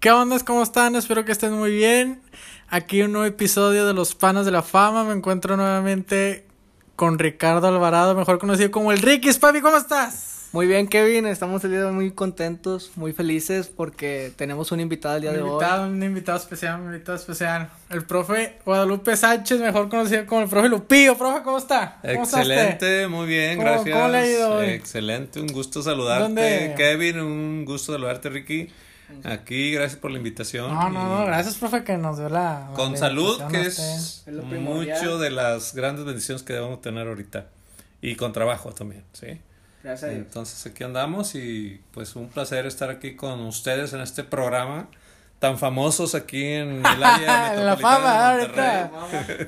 ¿Qué onda? ¿Cómo están? Espero que estén muy bien. Aquí un nuevo episodio de Los Panas de la Fama. Me encuentro nuevamente con Ricardo Alvarado, mejor conocido como el Ricky. Papi, ¿cómo estás? Muy bien, Kevin. Estamos el día de hoy muy contentos, muy felices porque tenemos un invitado el día de invitado, hoy. Un invitado especial, un invitado especial. El profe Guadalupe Sánchez, mejor conocido como el profe Lupillo. Profe, ¿cómo está? ¿Cómo Excelente, muy bien, ¿Cómo, gracias. ¿Cómo le ha ido hoy? Excelente, un gusto saludarte. ¿Dónde? Kevin, un gusto saludarte, Ricky. Aquí, gracias por la invitación. No, no, no, gracias, profe, que nos dio la. la Con salud, que es mucho de las grandes bendiciones que debemos tener ahorita. Y con trabajo también, ¿sí? Gracias a Dios. Entonces aquí andamos y pues un placer estar aquí con ustedes en este programa tan famosos aquí en el área En la fama, ahorita.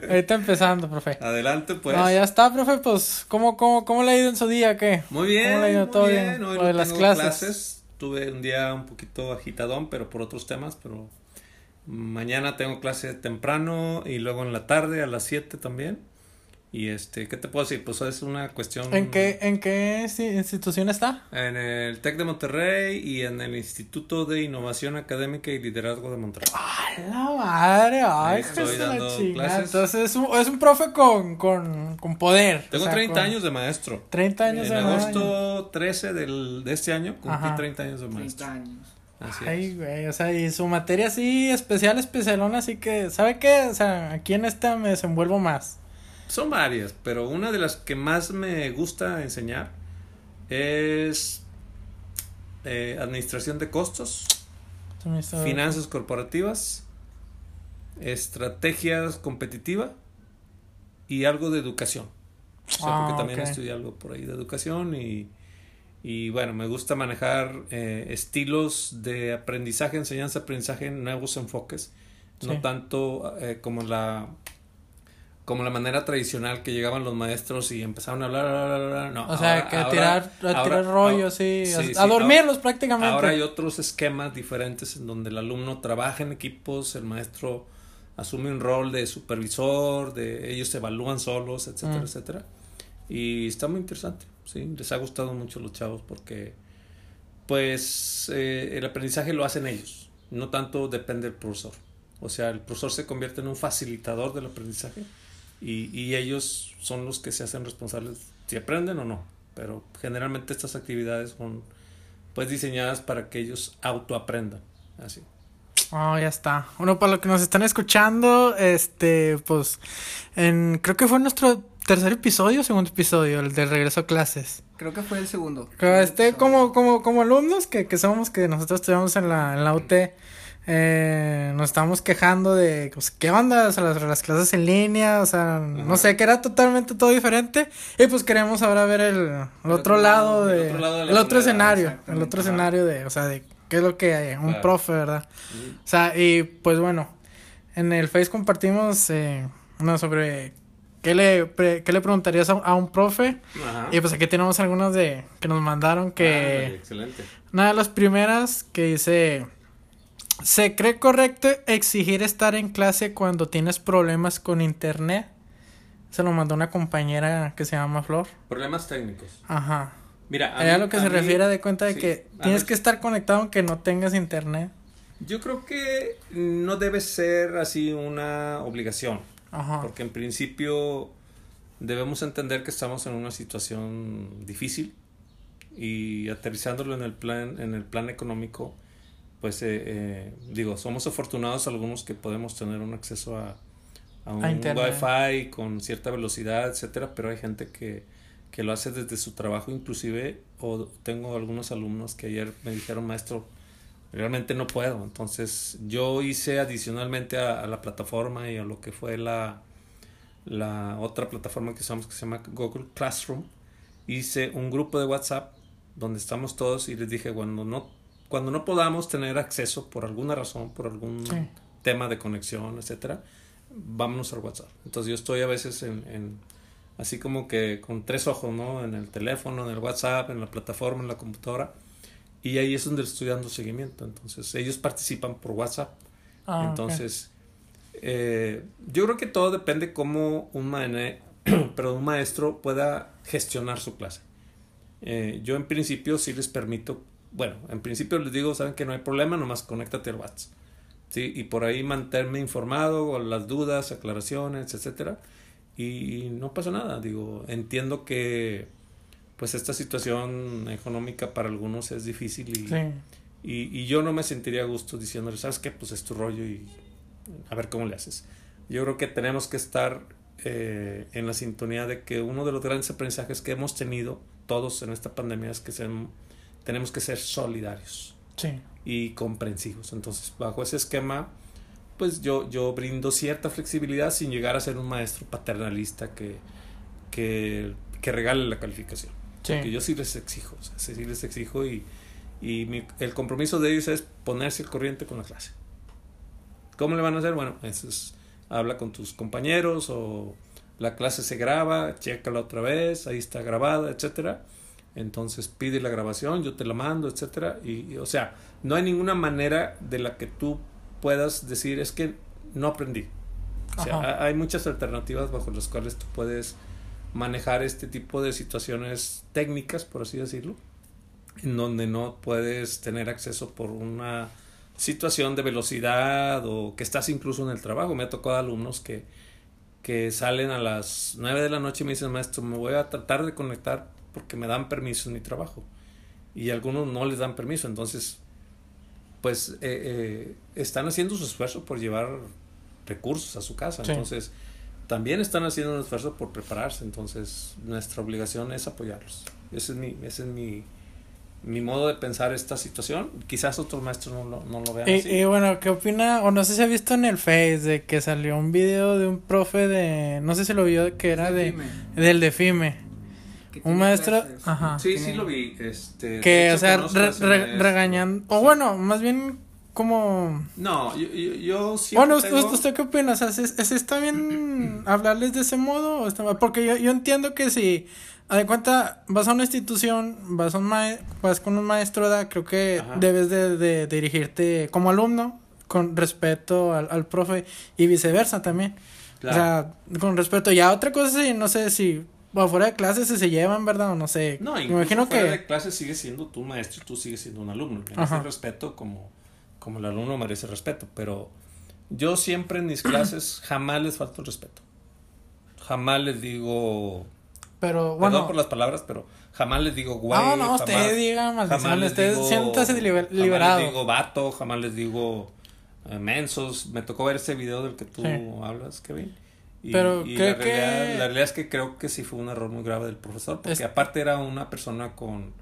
Ahorita empezando, profe. Adelante, pues. No, ya está, profe, pues, ¿cómo, cómo, cómo le ha ido en su día, qué? Muy bien, ¿Cómo le ha ido muy todo bien. bien? Hoy no de las tengo clases. Tuve un día un poquito agitadón, pero por otros temas, pero mañana tengo clase temprano y luego en la tarde a las 7 también. Y este, ¿qué te puedo decir? Pues es una cuestión ¿En qué, en qué insti- institución está? en el TEC de Monterrey y en el Instituto de Innovación Académica y Liderazgo de Monterrey. ¡A la madre! ¡Ay, Ahí estoy dando clases. Entonces es un, es un profe con, con, con poder. Tengo o sea, 30 con años de maestro. 30 años en de agosto 13 del, de este año cumplí Ajá. 30 años de maestro. 30 años. Así Ay, es. güey, o sea, y su materia así especial, especialona, así que, ¿sabe qué? O sea, aquí en esta me desenvuelvo más. Son varias, pero una de las que más me gusta enseñar es eh, administración de costos, finanzas corporativas, estrategias competitiva y algo de educación. O sea, Ah, porque también ok. estudié algo por ahí de educación y, y bueno, me gusta manejar eh, estilos de aprendizaje, enseñanza, aprendizaje, nuevos enfoques, Sí. no tanto eh, como la como la manera tradicional que llegaban los maestros y empezaban a hablar, hablar, hablar, hablar. no, O sea, ahora- que a ahora- tirar, a ahora- tirar rollo, ahora- sí, sí, a, sí, dormirlos prácticamente. Ahora hay otros esquemas diferentes en donde el alumno trabaja en equipos, el maestro asume un rol de supervisor, de ellos se evalúan solos, etcétera, Mm. etcétera. Y está muy interesante, sí, les ha gustado mucho a los chavos porque pues eh, el aprendizaje lo hacen ellos, no tanto depende del profesor. O sea, el profesor se convierte en un facilitador del aprendizaje y, y ellos son los que se hacen responsables si aprenden o no. Pero generalmente estas actividades son pues diseñadas para que ellos autoaprendan. Así. Oh, ya está. Bueno, para los que nos están escuchando, este, pues, en, creo que fue nuestro tercer episodio, segundo episodio, el de regreso a clases. Creo que fue el segundo. Que, Este, como, como, como alumnos que, que somos, que nosotros estudiamos en la, en la UT, eh, nos estábamos quejando de, pues, ¿qué onda? O sea, las, las clases en línea, o sea, no sé, que era totalmente todo diferente. Y pues queremos ahora ver el, el otro otro lado lado, de, el otro lado de la el otro moneda, escenario, el otro Ajá. escenario de, o sea, de qué es lo que hay, un Claro. profe, ¿verdad? O sea, y pues bueno, en el Face compartimos eh, uno sobre qué le, pre- qué le preguntarías a, a un profe. Ajá. Y pues aquí tenemos algunas de que nos mandaron Ah, que excelente. una de las primeras que dice ¿Se cree correcto exigir estar en clase cuando tienes problemas con internet? Se lo mandó una compañera que se llama Flor. Problemas técnicos. Ajá. Mira, a mí- lo que a se mí- refiere de cuenta de sí, que a tienes ver, que estar conectado aunque no tengas internet. Yo creo que no debe ser así una obligación. Ajá. Porque en principio debemos entender que estamos en una situación difícil y aterrizándolo en el plan, en el plan económico, pues eh, eh, digo, somos afortunados algunos que podemos tener un acceso a, a un wifi con cierta velocidad, etcétera, pero hay gente que, que lo hace desde su trabajo inclusive, o tengo algunos alumnos que ayer me dijeron, maestro, realmente no puedo. Entonces yo hice adicionalmente a, a la plataforma y a lo que fue la, la otra plataforma que usamos que se llama Google Classroom, hice un grupo de WhatsApp donde estamos todos y les dije cuando no cuando no podamos tener acceso por alguna razón, por algún Sí. tema de conexión, etcétera, vámonos al WhatsApp. Entonces yo estoy a veces en, en así como que con tres ojos, ¿no? En el teléfono, en el WhatsApp, en la plataforma, en la computadora. Y ahí es donde estoy dando seguimiento. Entonces, ellos participan por WhatsApp. Ah. Entonces, eh, yo creo que todo depende cómo un, pero un maestro pueda gestionar su clase. Eh, yo en principio sí les permito bueno, en principio les digo, saben que no hay problema, nomás conéctate al WhatsApp. ¿sí? Y por ahí mantenerme informado con las dudas, aclaraciones, etcétera. Y no pasa nada, digo, entiendo que pues esta situación económica para algunos es difícil y, y, y, yo no me sentiría a gusto diciéndole, ¿sabes qué? Pues es tu rollo y a ver cómo le haces. Yo creo que tenemos que estar eh, en la sintonía de que uno de los grandes aprendizajes que hemos tenido todos en esta pandemia es que tenemos que ser solidarios y comprensivos. Entonces, bajo ese esquema, pues yo, yo brindo cierta flexibilidad sin llegar a ser un maestro paternalista que, que, que regale la calificación. Porque yo sí les exijo, o sea, sí les exijo y, y el compromiso de ellos es ponerse al corriente con la clase. ¿Cómo le van a hacer? Bueno, eso es habla con tus compañeros o la clase se graba, chécala otra vez, ahí está grabada, etcétera. Entonces pide la grabación, yo te la mando, etcétera. Y, o sea, no hay ninguna manera de la que tú puedas decir es que no aprendí. O sea, hay muchas alternativas bajo las cuales tú puedes manejar este tipo de situaciones técnicas, por así decirlo, en donde no puedes tener acceso por una situación de velocidad o que estás incluso en el trabajo. Me ha tocado alumnos que, que salen a las 9 de la noche y me dicen, maestro, me voy a tratar de conectar porque me dan permiso en mi trabajo. Y algunos no les dan permiso, entonces, pues eh, eh, están haciendo su esfuerzo por llevar recursos a su casa. Entonces, también están haciendo un esfuerzo por prepararse. Entonces, nuestra obligación es apoyarlos. Ese es mi, ese es mi, mi modo de pensar esta situación. Quizás otros maestros no lo, no lo vean y, así. Y bueno, ¿qué opina? O no sé si ha visto en el Face de que salió un video de un profe de. No sé si lo vio, que era de. Del de FIME. Un maestro. Ajá. Sí, sí lo vi. Este, que, o sea, regañando. O bueno, más bien como. No, yo, yo, Bueno, ¿usted, qué opina? O sea, ¿se, está bien hablarles de ese modo? Porque yo, yo entiendo que si a de cuenta, vas a una institución, vas, a un vas con un maestro, creo que debes de, dirigirte como alumno con respeto al, al profe y viceversa también. O sea, con respeto. Ya otra cosa, sí, no sé si afuera de clases se llevan, ¿verdad? O no sé. No, me imagino fuera que... de clases sigue siendo tu maestro y tú sigues siendo un alumno. Merece respeto como, como el alumno merece respeto. Pero yo siempre en mis clases jamás les falto el respeto. Jamás les digo pero bueno. Perdón por las palabras, pero jamás les digo güey. No, no, usted diga maldición, usted siéntase liberado. Jamás les digo vato, jamás les digo eh, mensos. Me tocó ver ese video del que tú hablas, Kevin. Y, pero y la, realidad, la realidad es que creo que sí fue un error muy grave del profesor, porque aparte era una persona con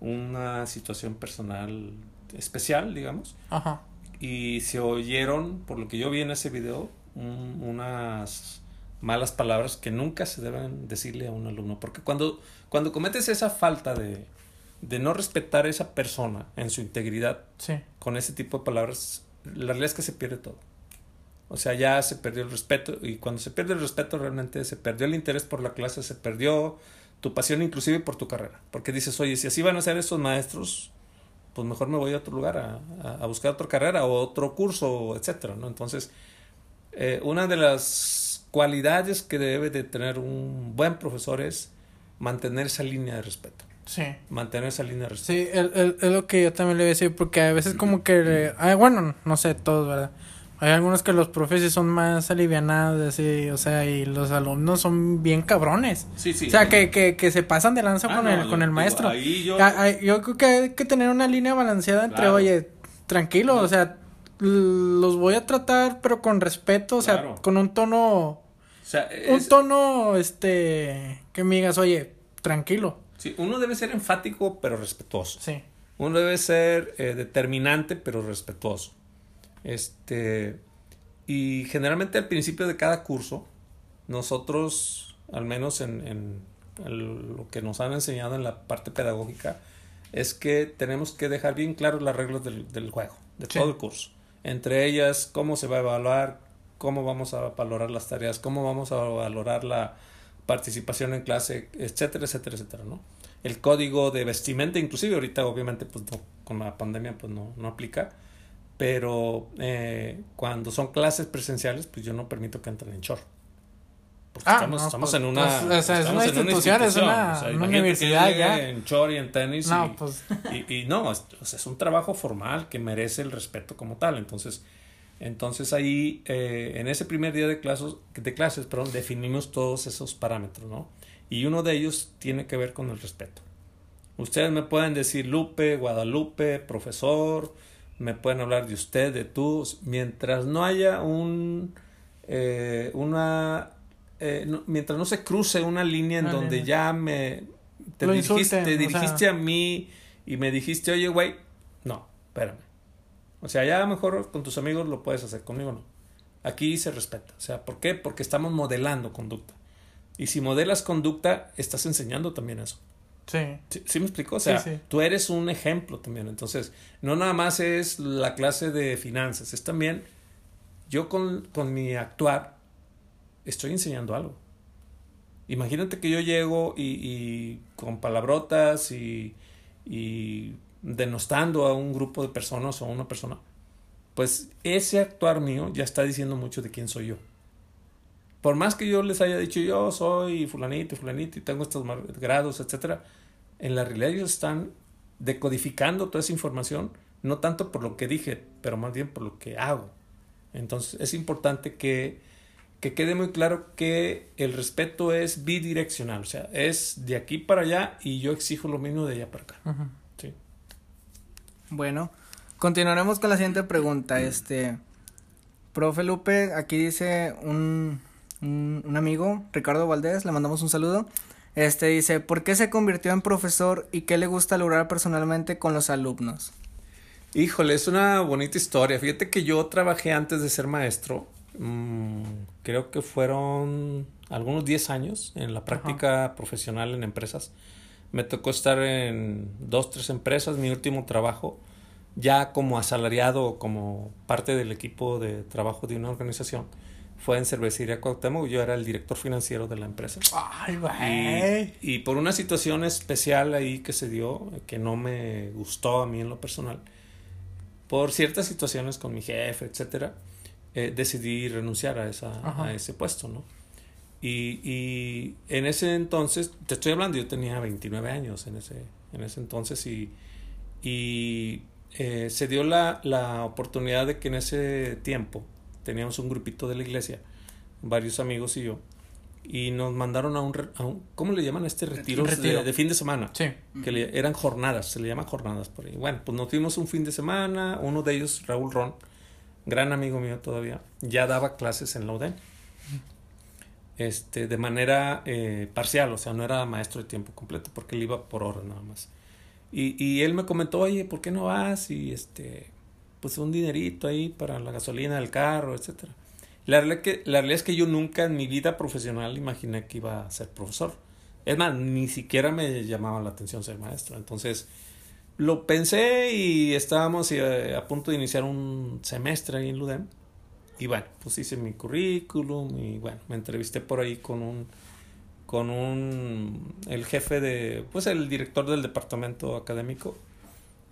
una situación personal especial, digamos. Ajá. Y se oyeron, por lo que yo vi en ese video, unas malas palabras que nunca se deben decirle a un alumno. Porque cuando, cuando cometes esa falta de, de no respetar a esa persona en su integridad con ese tipo de palabras, la realidad es que se pierde todo. O sea, ya se perdió el respeto y cuando se pierde el respeto realmente se perdió el interés por la clase, se perdió tu pasión inclusive por tu carrera. Porque dices, oye, si así van a ser esos maestros, pues mejor me voy a otro lugar a, a, buscar otra carrera o otro curso, etcétera, ¿no? Entonces, eh, una de las cualidades que debe de tener un buen profesor es mantener esa línea de respeto. Sí. Mantener esa línea de respeto. Sí, es lo que yo también le voy a decir, porque a veces como que, bueno, no sé, todos, ¿verdad? Hay algunos que los profes son más alivianados, así, o sea, y los alumnos son bien cabrones. Sí, sí. O sea, que, que, que se pasan de lanza ah, con, el, con el maestro. yo... yo... creo que hay que tener una línea balanceada entre, oye, tranquilo, o sea, los voy a tratar, pero con respeto, o sea, con un tono un tono, este, que me digas, oye, tranquilo. Sí, uno debe ser enfático, pero respetuoso. Sí. Uno debe ser eh, determinante, pero respetuoso. Este, y generalmente al principio de cada curso, nosotros, al menos en, en, lo que nos han enseñado en la parte pedagógica, es que tenemos que dejar bien claras las reglas del, del juego, de todo el curso. Entre ellas, cómo se va a evaluar, cómo vamos a valorar las tareas, cómo vamos a valorar la participación en clase, etcétera, etcétera, etcétera, ¿no? El código de vestimenta, inclusive ahorita obviamente pues con la pandemia pues no, no aplica, pero eh, cuando son clases presenciales pues yo no permito que entren en short. Porque Ah, estamos, no, estamos pues, en una, pues, o sea, es una en institución, es una- que universidad ya. En chor y en tenis. No, y, pues. y, y no, es, o sea, es un trabajo formal que merece el respeto como tal. Entonces, entonces ahí, eh, en ese primer día de clases, de clases perdón, definimos todos esos parámetros, ¿no? Y uno de ellos tiene que ver con el respeto. Ustedes me pueden decir Lupe, Guadalupe, profesor, me pueden hablar de usted, de tú, mientras no haya un, eh, una, eh, no- mientras no se cruce una línea en donde ya me, te Lo dirigiste, insulten, te dirigiste sea. a mí y me dijiste, oye, güey, no, espérame. O sea, ya mejor con tus amigos lo puedes hacer, conmigo no. Aquí se respeta. O sea, ¿por qué? Porque estamos modelando conducta. Y si modelas conducta, estás enseñando también eso. Sí. ¿Sí, sí me explico? O sea, Sí, sí. tú eres un ejemplo también. Entonces, no nada más es la clase de finanzas, es también yo con, con mi actuar estoy enseñando algo. Imagínate que yo llego y, y con palabrotas y, y denostando a un grupo de personas o a una persona. Pues ese actuar mío ya está diciendo mucho de quién soy yo. Por más que yo les haya dicho yo soy fulanito fulanito y tengo estos grados, etcétera, en la realidad ellos están decodificando toda esa información, no tanto por lo que dije, pero más bien por lo que hago. Entonces es importante que, que quede muy claro que el respeto es bidireccional, o sea, es de aquí para allá y yo exijo lo mismo de allá para acá. Sí. Bueno, continuaremos con la siguiente pregunta. Este, profe Lupe, aquí dice un, un, un amigo, Ricardo Valdés, le mandamos un saludo. Este dice, ¿por qué se convirtió en profesor y qué le gusta lograr personalmente con los alumnos? Híjole, es una bonita historia. Fíjate que yo trabajé antes de ser maestro. mm, creo que fueron algunos 10 años en la práctica profesional en empresas. Me tocó estar en dos, tres empresas. Mi último trabajo, ya como asalariado o como parte del equipo de trabajo de una organización, fue en Cervecería Cuauhtémoc. Yo era el director financiero de la empresa. Ay, Y, güey. y por una situación especial ahí que se dio, que no me gustó a mí en lo personal, por ciertas situaciones con mi jefe, etcétera, eh, decidí renunciar a, esa, Ajá. a ese puesto, ¿no? Y, y en ese entonces, te estoy hablando, yo tenía 29 años en ese, en ese entonces y, y eh, se dio la, la oportunidad de que en ese tiempo teníamos un grupito de la iglesia, varios amigos y yo, y nos mandaron a un, a un ¿cómo le llaman a este retiro, Retiro. De, de fin de semana? Sí. que le- eran jornadas, se le llama jornadas por ahí. Bueno, pues nos fuimos un fin de semana, uno de ellos, Raúl Ron, gran amigo mío todavía, ya daba clases en la UDEM. Este, de manera eh, parcial, o sea, no era maestro de tiempo completo, porque él iba por horas nada más. Y, y él me comentó, oye, ¿por qué no vas? Y este, pues un dinerito ahí para la gasolina del carro, etcétera. La realidad, que, la realidad es que yo nunca en mi vida profesional imaginé que iba a ser profesor. Es más, ni siquiera me llamaba la atención ser maestro. Entonces, lo pensé y estábamos eh, a punto de iniciar un semestre ahí en Ludem. Y bueno, pues hice mi currículum y bueno, me entrevisté por ahí con un con un el jefe de pues el director del departamento académico.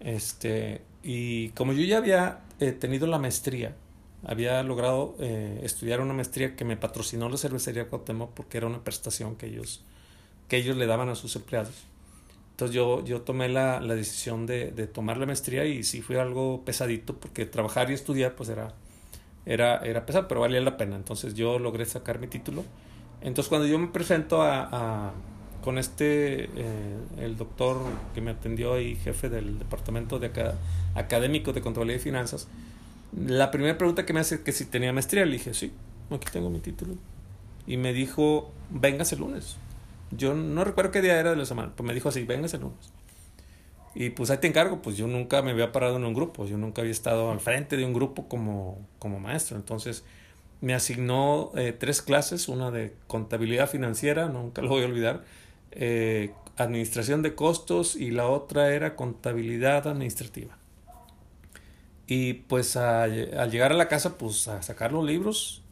Este, y como yo ya había eh, tenido la maestría, había logrado eh, estudiar una maestría que me patrocinó la cervecería Cuauhtémoc porque era una prestación que ellos que ellos le daban a sus empleados. Entonces yo, yo tomé la, la decisión de, de tomar la maestría y sí fue algo pesadito porque trabajar y estudiar pues era, era, era pesado, pero valía la pena. Entonces yo logré sacar mi título. Entonces cuando yo me presento a, a- con este, eh, el doctor que me atendió ahí, jefe del departamento de acá, académico de Controladuría y Finanzas, la primera pregunta que me hace es que si tenía maestría, le dije, sí, aquí tengo mi título. Y me dijo, vengas el lunes. Yo no recuerdo qué día era de la semana, pues me dijo así, vengas el lunes. Y pues ahí te encargo, pues yo nunca me había parado en un grupo, yo nunca había estado al frente de un grupo como, como maestro. Entonces me asignó eh, tres clases, una de contabilidad financiera, nunca lo voy a olvidar, eh, administración de costos y la otra era contabilidad administrativa. Y pues a- al llegar a la casa, pues a sacar los libros,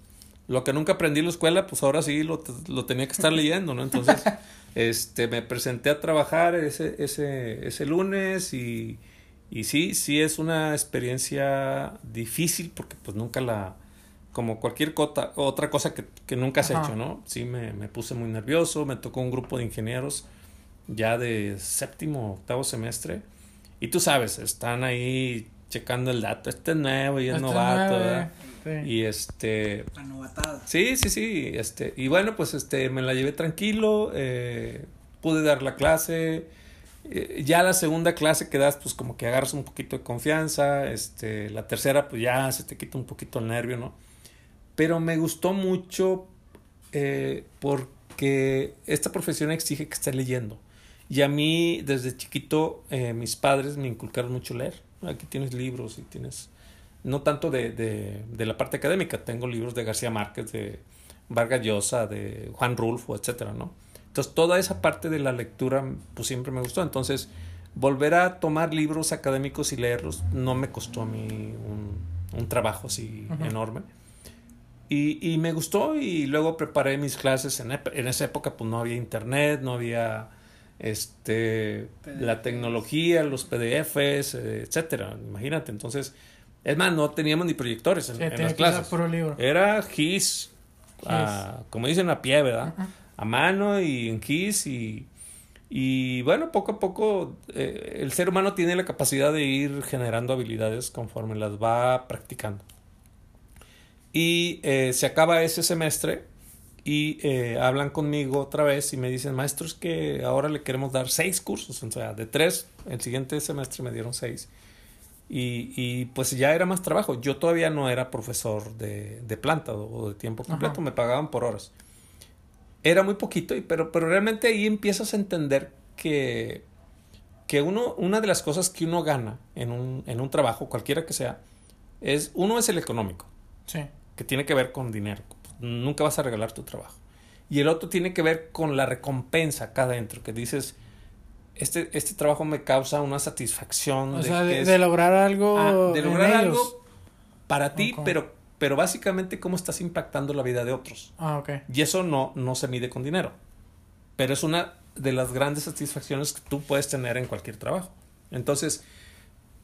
lo que nunca aprendí en la escuela, pues ahora sí lo, lo tenía que estar leyendo, ¿no? Entonces, este, me presenté a trabajar ese, ese, ese lunes y, y sí, sí es una experiencia difícil porque pues nunca la, como cualquier cota, otra cosa que, que nunca has Ajá. hecho, ¿no? Sí, me, me puse muy nervioso, me tocó un grupo de ingenieros ya de séptimo, octavo semestre, y tú sabes, están ahí checando el dato, este es nuevo y es Este novato, nueve, ¿verdad? sí. Y este, La novatada. Sí, sí, sí. Este, y bueno, pues este, me la llevé tranquilo, eh, pude dar la clase. eh, ya la segunda clase que das, pues como que agarras un poquito de confianza. Este, la tercera, pues ya se te quita un poquito el nervio, ¿no? Pero me gustó mucho eh, porque esta profesión exige que esté leyendo. Y a mí, desde chiquito, eh, mis padres me inculcaron mucho leer. Aquí tienes libros y tienes no tanto de, de, de la parte académica, tengo libros de García Márquez, de Vargas Llosa, de Juan Rulfo, etcétera, ¿no? Entonces, toda esa parte de la lectura, pues siempre me gustó. Entonces, volver a tomar libros académicos y leerlos no me costó a mí un, un trabajo así enorme. Y, y me gustó y luego preparé mis clases. En, en esa época, pues no había internet, no había este la tecnología, los PDFs, eh, etcétera. Imagínate, entonces, es más, no teníamos ni proyectores en, Sí, en las clases. libro. Era GIS, a- como dicen a pie, ¿verdad? A mano y en GIS y, y bueno, poco a poco eh, el ser humano tiene la capacidad de ir generando habilidades conforme las va practicando. Y eh, se acaba ese semestre y eh, hablan conmigo otra vez y me dicen, maestro, es que ahora le queremos dar seis cursos, o sea, de tres, el siguiente semestre me dieron seis. Y, y pues ya era más trabajo. Yo todavía no era profesor de, de planta o, o de tiempo completo, Ajá. me pagaban por horas. Era muy poquito, y, pero, pero realmente ahí empiezas a entender que, que uno, una de las cosas que uno gana en un, en un trabajo, cualquiera que sea, es uno es el económico Sí. Que tiene que ver con dinero. Nunca vas a regalar tu trabajo. Y el otro tiene que ver con la recompensa acá adentro, que dices, este, este trabajo me causa una satisfacción. O de sea, que de, es- de lograr algo. Ah, de lograr ellos. algo para ti, pero, pero básicamente cómo estás impactando la vida de otros. Ah, ok. Y eso no, no se mide con dinero. Pero es una de las grandes satisfacciones que tú puedes tener en cualquier trabajo. Entonces,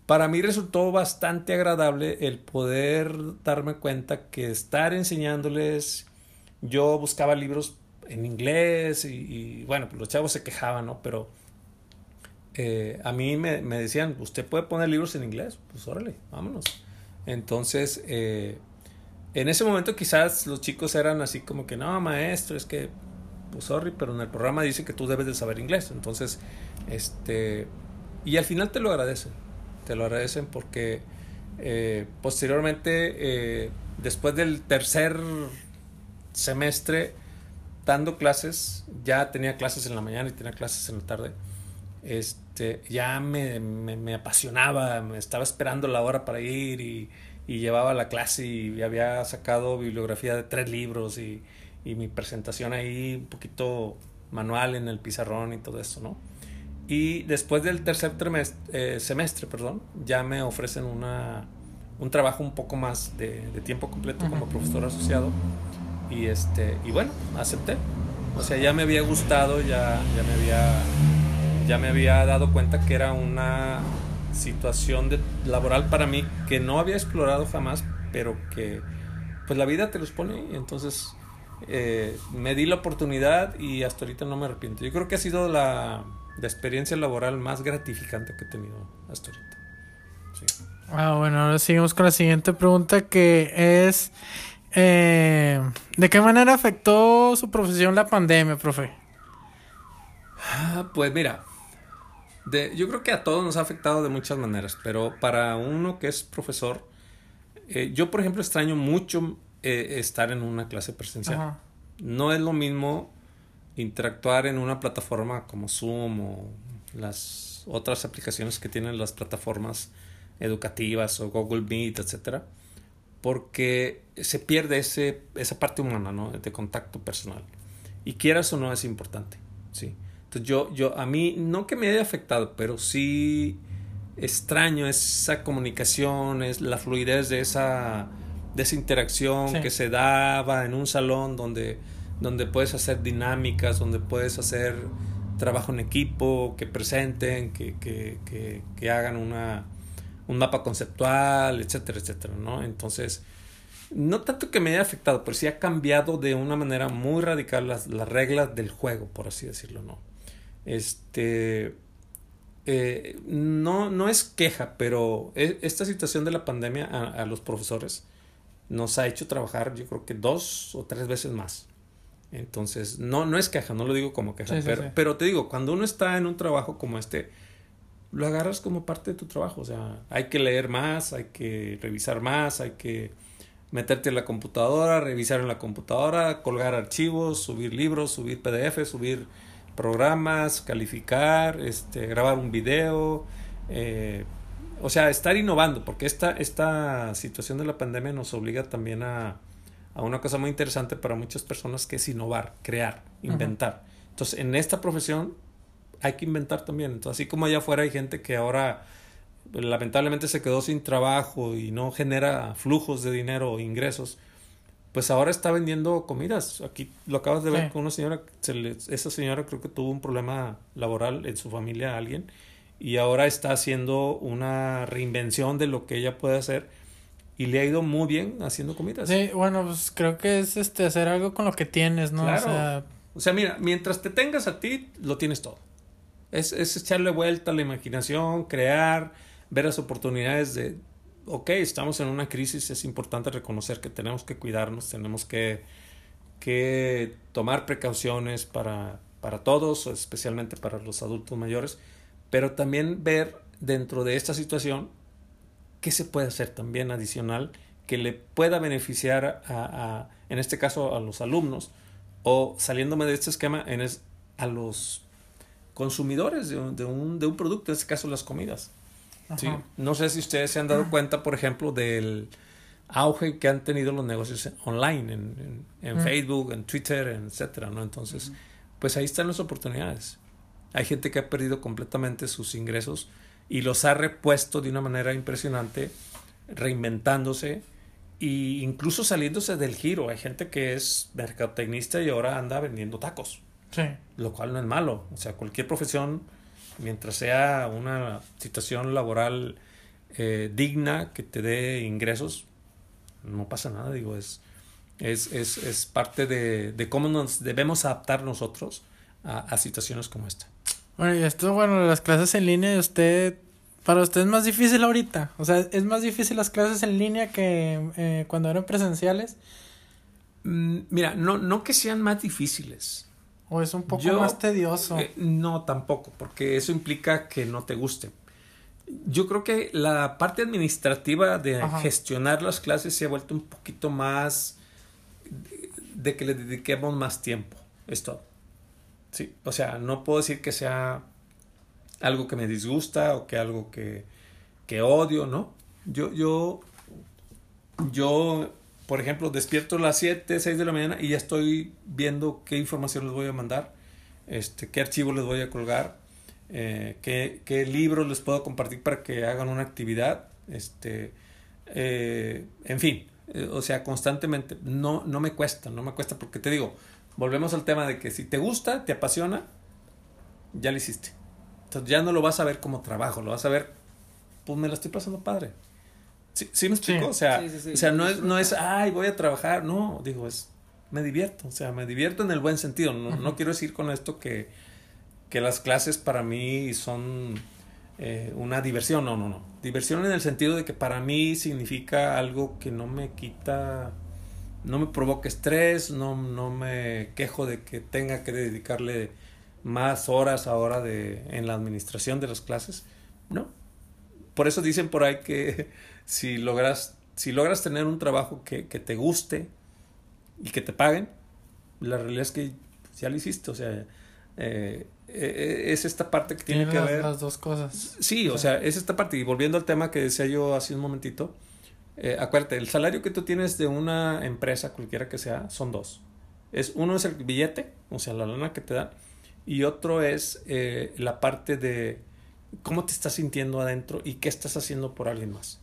para mí resultó bastante agradable el poder darme cuenta que estar enseñándoles, yo buscaba libros en inglés y, bueno, pues los chavos se quejaban, ¿no? Pero eh, a mí me, me decían, ¿usted puede poner libros en inglés? Pues órale, vámonos. Entonces, eh, en ese momento quizás los chicos eran así como que, no, maestro, es que, pues sorry, pero en el programa dice que tú debes de saber inglés. Entonces, este, y al final te lo agradecen, te lo agradecen porque eh, posteriormente, eh, después del tercer semestre, dando clases, ya tenía clases en la mañana y tenía clases en la tarde. Este, ya me, me, me apasionaba, me estaba esperando la hora para ir y, y llevaba la clase y había sacado bibliografía de tres libros y, y mi presentación ahí un poquito manual en el pizarrón y todo eso, ¿no? Y después del tercer eh, semestre, perdón, ya me ofrecen una, un trabajo un poco más de, de tiempo completo como profesor asociado. Y este, y bueno, acepté. O sea, ya me había gustado, ya, ya me había ya me había dado cuenta que era una situación de, laboral para mí que no había explorado jamás, pero que pues la vida te los pone y entonces eh, me di la oportunidad y hasta ahorita no me arrepiento. Yo creo que ha sido la, la experiencia laboral más gratificante que he tenido hasta ahorita. Sí. Ah, bueno, ahora seguimos con la siguiente pregunta que es... eh, ¿De qué manera afectó su profesión la pandemia, profe? Ah, Pues mira, de, yo creo que a todos nos ha afectado de muchas maneras, pero para uno que es profesor, eh, yo por ejemplo extraño mucho eh, estar en una clase presencial. Ajá. No es lo mismo interactuar en una plataforma como Zoom o las otras aplicaciones que tienen las plataformas educativas o Google Meet, etcétera, porque se pierde ese, esa parte humana, ¿no? De contacto personal. Y quieras o no es importante, sí. Entonces yo, yo, a mí, no que me haya afectado, pero sí extraño esa comunicación, es la fluidez de esa, de esa interacción Sí. que se daba en un salón donde, donde puedes hacer dinámicas, donde puedes hacer trabajo en equipo, que presenten, que, que, que, hagan una, un mapa conceptual, etcétera, etcétera, ¿no? Entonces, no tanto que me haya afectado, pero sí ha cambiado de una manera muy radical las, las reglas del juego, por así decirlo, ¿no? Este, eh, no, no es queja, pero e, esta situación de la pandemia a, los profesores nos ha hecho trabajar, yo creo que dos o tres veces más. Entonces, no, no es queja, no lo digo como queja, pero, pero te digo, cuando uno está en un trabajo como este, lo agarras como parte de tu trabajo. O sea, hay que leer más, hay que revisar más, hay que meterte en la computadora, revisar en la computadora, colgar archivos, subir libros, subir PDF, subir programas, calificar, este, grabar un video. Eh, o sea, estar innovando, porque esta, esta situación de la pandemia nos obliga también a, a una cosa muy interesante para muchas personas que es innovar, crear, inventar. Entonces, en esta profesión hay que inventar también. Entonces, así como allá afuera hay gente que ahora lamentablemente se quedó sin trabajo y no genera flujos de dinero o ingresos, pues ahora está vendiendo comidas. Aquí lo acabas de ver con una señora, esa señora creo que tuvo un problema laboral en su familia, alguien, y ahora está haciendo una reinvención de lo que ella puede hacer y le ha ido muy bien haciendo comidas. Sí, bueno, pues creo que es este hacer algo con lo que tienes, ¿no? O sea, o sea mira, mientras te tengas a ti, lo tienes todo. Es, es echarle vuelta a la imaginación, crear, ver las oportunidades de, ok, estamos en una crisis, es importante reconocer que tenemos que cuidarnos, tenemos que, que tomar precauciones para, para todos, especialmente para los adultos mayores, pero también ver dentro de esta situación qué se puede hacer también adicional que le pueda beneficiar a, a en este caso a los alumnos o saliéndome de este esquema en a los consumidores de un, de un, de un producto, en este caso las comidas. ¿sí? No sé si ustedes se han dado cuenta, por ejemplo, del auge que han tenido los negocios online, en, en, Facebook, en Twitter, etcétera, ¿no? Entonces, pues ahí están las oportunidades. Hay gente que ha perdido completamente sus ingresos y los ha repuesto de una manera impresionante, reinventándose e incluso saliéndose del giro. Hay gente que es mercadotecnista y ahora anda vendiendo tacos. Lo cual no es malo. O sea, cualquier profesión, mientras sea una situación laboral eh, digna, que te dé ingresos, no pasa nada. Digo, es, es, es, es parte de, de, cómo nos debemos adaptar nosotros a, a, situaciones como esta. Bueno, y esto, bueno, las clases en línea, usted, para usted es más difícil ahorita. O sea, es más difícil las clases en línea que eh, cuando eran presenciales. Mm, mira, no, no que sean más difíciles. ¿O es un poco más tedioso? Eh, no, tampoco, porque eso implica que no te guste. Yo creo que la parte administrativa de gestionar las clases se ha vuelto un poquito más de, que le dediquemos más tiempo. Esto. Sí, o sea, no puedo decir que sea algo que me disgusta o que algo que, que odio, ¿no? Yo, yo, yo por ejemplo, despierto a las 7, 6 de la mañana y ya estoy viendo qué información les voy a mandar, este, qué archivo les voy a colgar, eh, qué, qué libros les puedo compartir para que hagan una actividad, este, eh, en fin, eh, o sea, constantemente, no, no me cuesta, no me cuesta porque te digo, volvemos al tema de que si te gusta, te apasiona, ya lo hiciste. Entonces ya no lo vas a ver como trabajo, lo vas a ver, pues me la estoy pasando padre. ¿Sí, ¿sí me explico? O sea, o sea no, es, no es, ay, voy a trabajar. No, digo, es, me divierto. O sea, me divierto en el buen sentido. No, no quiero decir con esto que, que las clases para mí son eh, una diversión. No, no, no. Diversión en el sentido de que para mí significa algo que no me quita, no me provoca estrés, no, no me quejo de que tenga que dedicarle más horas ahora de, en la administración de las clases. No. Por eso dicen por ahí que si logras, si logras tener un trabajo que, que te guste y que te paguen, la realidad es que ya lo hiciste, o sea, eh, eh, eh, es esta parte que tiene, que ver. Las dos cosas. Sí, o sea, es esta parte. Y volviendo al tema que decía yo hace un momentito, acuérdate, el salario que tú tienes de una empresa, cualquiera que sea, son dos. Es, uno es el billete, o sea, la lana que te da, y otro es la parte de cómo te estás sintiendo adentro y qué estás haciendo por alguien más.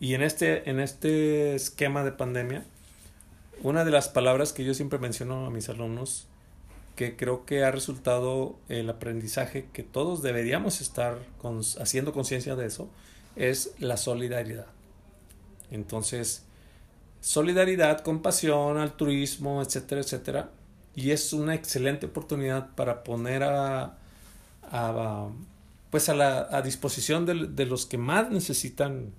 Y en este, en este esquema de pandemia, una de las palabras que yo siempre menciono a mis alumnos, que creo que ha resultado el aprendizaje que todos deberíamos estar haciendo conciencia de eso, es la solidaridad. Entonces, solidaridad, compasión, altruismo, etcétera, etcétera. Y es una excelente oportunidad para poner a, a pues a la a disposición de, de, los que más necesitan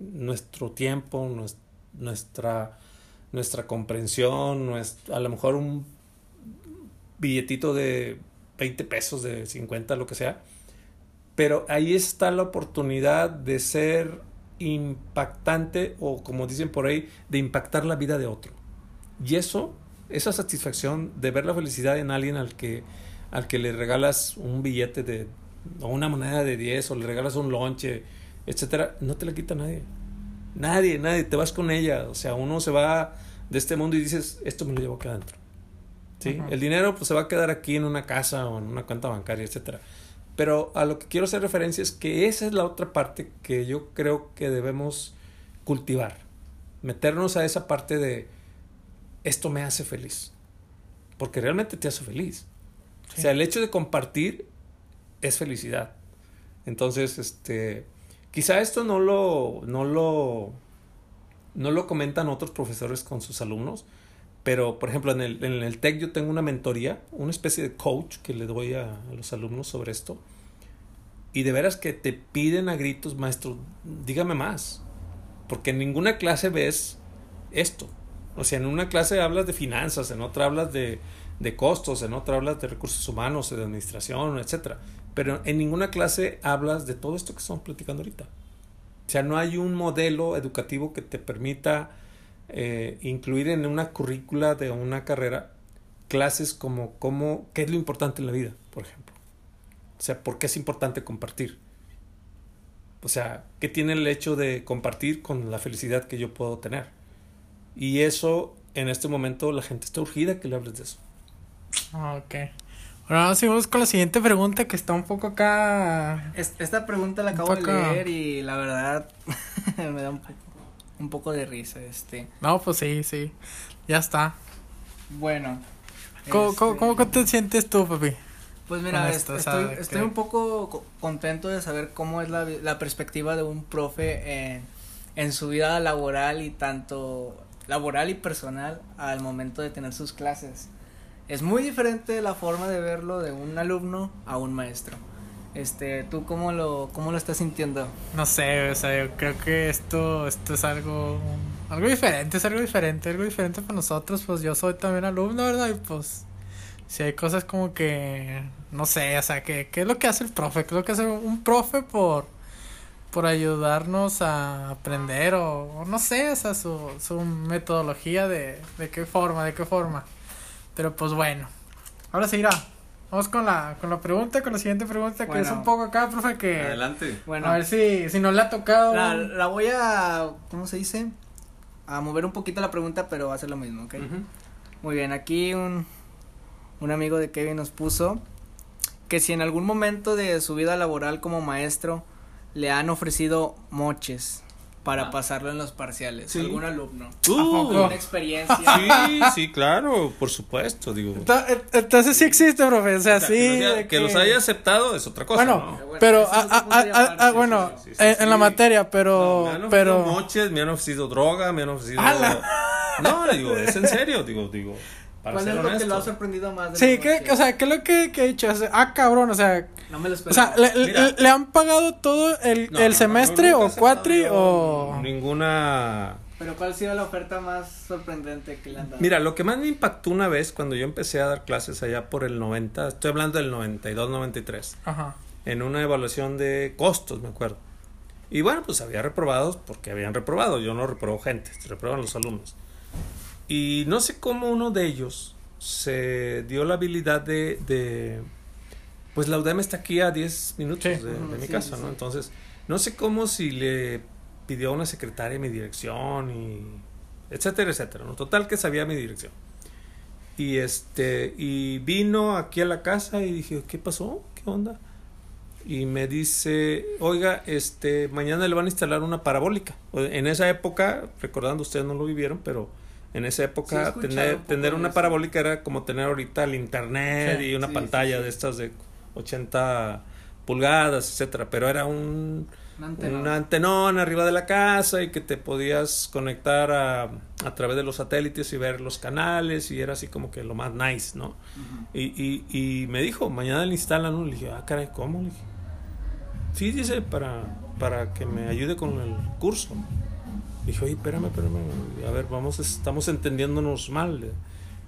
nuestro tiempo, nuestra, nuestra comprensión, a lo mejor un billetito de 20 pesos, de 50, lo que sea. Pero ahí está la oportunidad de ser impactante o como dicen por ahí, de impactar la vida de otro. Y eso, esa satisfacción de ver la felicidad en alguien al que, al que le regalas un billete de, o una moneda de 10 o le regalas un lonche, etcétera, no te la quita nadie. Nadie, nadie, te vas con ella. O sea, uno se va de este mundo y dices, esto me lo llevo acá adentro. ¿Sí? El dinero pues se va a quedar aquí en una casa o en una cuenta bancaria, etcétera. Pero a lo que quiero hacer referencia es que esa es la otra parte que yo creo que debemos cultivar. Meternos a esa parte de esto me hace feliz. Porque realmente te hace feliz. O sea, el hecho de compartir es felicidad. Entonces, este, quizá esto no lo, no lo, no lo comentan otros profesores con sus alumnos, pero, por ejemplo, en el, en el TEC yo tengo una mentoría, una especie de coach que le doy a, los alumnos sobre esto. Y de veras que te piden a gritos, maestro, dígame más. Porque en ninguna clase ves esto. O sea, en una clase hablas de finanzas, en otra hablas de, de costos, en otra hablas de recursos humanos, de administración, etc. Pero en ninguna clase hablas de todo esto que estamos platicando ahorita. O sea, no hay un modelo educativo que te permita eh, incluir en una currícula de una carrera clases como cómo, qué es lo importante en la vida, por ejemplo. O sea, ¿por qué es importante compartir? O sea, ¿qué tiene el hecho de compartir con la felicidad que yo puedo tener? Y eso, en este momento, la gente está urgida que le hables de eso. Ah, ok. Ahora seguimos con la siguiente pregunta que está un poco acá. Esta pregunta la acabo de leer y la verdad me da un poco un poco de risa, este. No, pues sí, sí. Ya está. Bueno. ¿Cómo, ¿cómo, este te sientes tú, papi? Pues mira, estoy, estoy un poco contento de saber cómo es la, la perspectiva de un profe en, en su vida laboral y tanto laboral y personal al momento de tener sus clases. Es muy diferente la forma de verlo de un alumno a un maestro. Este, ¿tú cómo lo, cómo lo estás sintiendo? No sé, o sea, yo creo que esto, esto es algo, algo diferente, es algo diferente, algo diferente para nosotros, pues yo soy también alumno, ¿verdad? Y pues, si hay cosas como que, no sé, o sea, que, ¿qué es lo que hace el profe? ¿Qué es lo que hace un profe por, por ayudarnos a aprender o, no sé, o sea, su, su metodología de, de qué forma, de qué forma. Pero pues bueno, ahora sí irá. Vamos con la, con la pregunta, con la siguiente pregunta, que es un poco acá, profe, que... Adelante. Bueno. A ver si, si nos la ha tocado. La, voy a, ¿cómo se dice? A mover un poquito la pregunta, pero va a ser lo mismo, ¿ok? Muy bien, aquí un, un amigo de Kevin nos puso que si en algún momento de su vida laboral como maestro le han ofrecido moches para ah. pasarlo en los parciales. ¿Algún alumno? Uh, una experiencia. Sí, sí, claro, por supuesto, digo. Entonces sí existe, profe, o sea, sí. que, los haya aceptado es otra cosa, Bueno, pero, bueno, en, la materia, pero, me han pero. moches, me han ofrecido droga, me han ofrecido. No, digo, es en serio, digo, digo. ¿Cuál es lo que lo ha sorprendido más? Sí, que, o sea, ¿qué es lo que, que he dicho? ah, cabrón, o sea. No me lo O sea, le, le, han pagado todo el, el semestre o cuatri o. Ninguna. Pero ¿cuál ha sido la oferta más sorprendente que le han dado? Mira, lo que más me impactó una vez cuando yo empecé a dar clases allá por el 90, estoy hablando del 92, 93. Ajá. En una evaluación de costos, me acuerdo. Y bueno, pues había reprobados porque habían reprobado. Yo no reprobo gente, se reproban los alumnos. Y no sé cómo uno de ellos se dio la habilidad de, de pues la UDEM está aquí a 10 minutos de, mi casa, ¿no? Entonces, no sé cómo si le pidió a una secretaria mi dirección y etcétera, etcétera, ¿no? Total que sabía mi dirección. Y este, y vino aquí a la casa y dije, ¿qué pasó? ¿Qué onda? Y me dice, oiga, este, mañana le van a instalar una parabólica. En esa época, recordando, ustedes no lo vivieron, pero en esa época tener, tener una parabólica era como tener ahorita el internet y una pantalla de estas de 80 pulgadas, etcétera, pero era un un antenón arriba de la casa y que te podías conectar a, a, través de los satélites y ver los canales y era así como que lo más nice, ¿no? y, y, y, me dijo, mañana le instalan. Le dije, ah, caray, ¿cómo? Le dije, sí, dice, para, para que me ayude con el curso. Dije, oye, espérame, espérame, a ver, vamos, estamos entendiéndonos mal.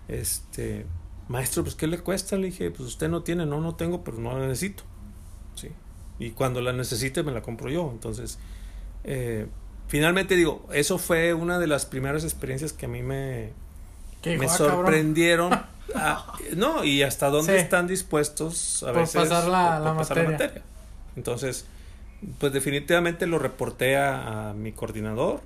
Este, maestro, pues, ¿qué le cuesta? Le dije, pues usted no tiene, no, no tengo, pero no la necesito. Sí. Y cuando la necesite me la compro yo. Entonces, eh, finalmente digo, eso fue una de las primeras experiencias que a mí me, me ah, sorprendieron. no, y hasta dónde están dispuestos a veces pasar la, materia. Entonces, pues definitivamente lo reporté a, mi coordinador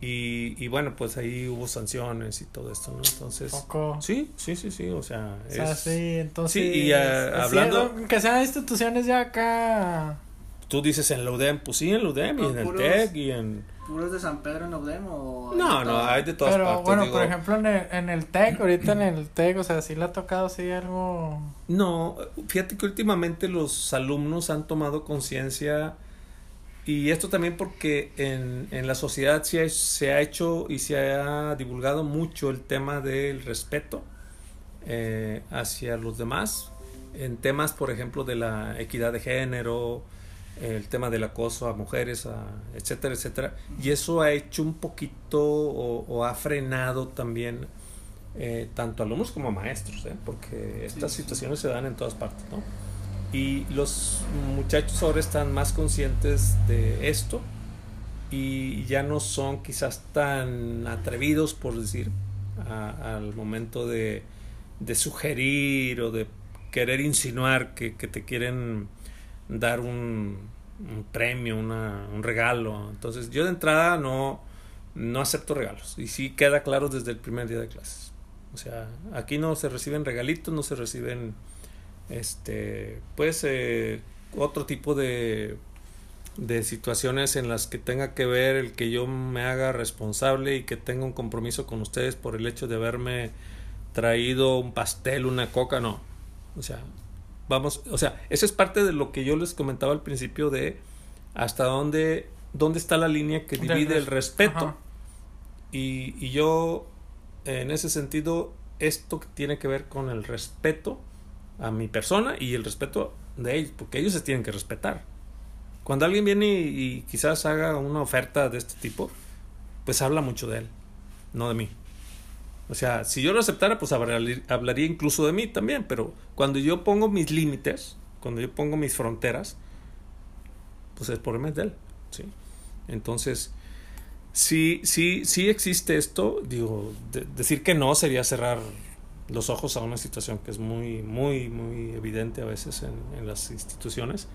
y, y, bueno, pues ahí hubo sanciones y todo esto, ¿no? Entonces, sí, sí, sí, sí, o sea, sí, entonces, sí, y hablando, que sean instituciones ya acá, tú dices en la UDEM, pues sí, en la UDEM y en el TEC y en ¿Puros de San Pedro en UDEM o...? No, no, hay de todas Pero, bueno, por ejemplo, en el, en el TEC, ahorita en el TEC, o sea, ¿sí le ha tocado así algo...? No, fíjate que últimamente los alumnos han tomado conciencia y esto también porque en, en la sociedad se se ha hecho y se ha divulgado mucho el tema del respeto eh, hacia los demás, en temas, por ejemplo, de la equidad de género, el tema del acoso a mujeres, a, etcétera, etcétera. Y eso ha hecho un poquito o, ha frenado también eh, tanto alumnos como maestros, ¿eh? porque estas situaciones se dan en todas partes. ¿no? Y los muchachos ahora están más conscientes de esto y ya no son quizás tan atrevidos, por decir, al momento de, de, sugerir o de querer insinuar que, que te quieren dar un, un premio, una, un regalo. Entonces yo de entrada no, no acepto regalos. Y sí queda claro desde el primer día de clases. O sea, aquí no se reciben regalitos, no se reciben, este, pues, eh, otro tipo de, de situaciones en las que tenga que ver el que yo me haga responsable y que tenga un compromiso con ustedes por el hecho de haberme traído un pastel, una coca, no. O sea, vamos, o sea, eso es parte de lo que yo les comentaba al principio de hasta dónde, dónde está la línea que divide el respeto. Y, y, yo, en ese sentido, esto que tiene que ver con el respeto a mi persona y el respeto de ellos, porque ellos se tienen que respetar. Cuando alguien viene y quizás haga una oferta de este tipo, pues habla mucho de él, no de mí. O sea, si yo lo aceptara, pues hablaría incluso de mí también, pero cuando yo pongo mis límites, cuando yo pongo mis fronteras, pues el problema es de él, ¿sí? Entonces, sí, sí, sí existe esto, digo, decir que no sería cerrar los ojos a una situación que es muy, muy, muy evidente a veces en, las instituciones.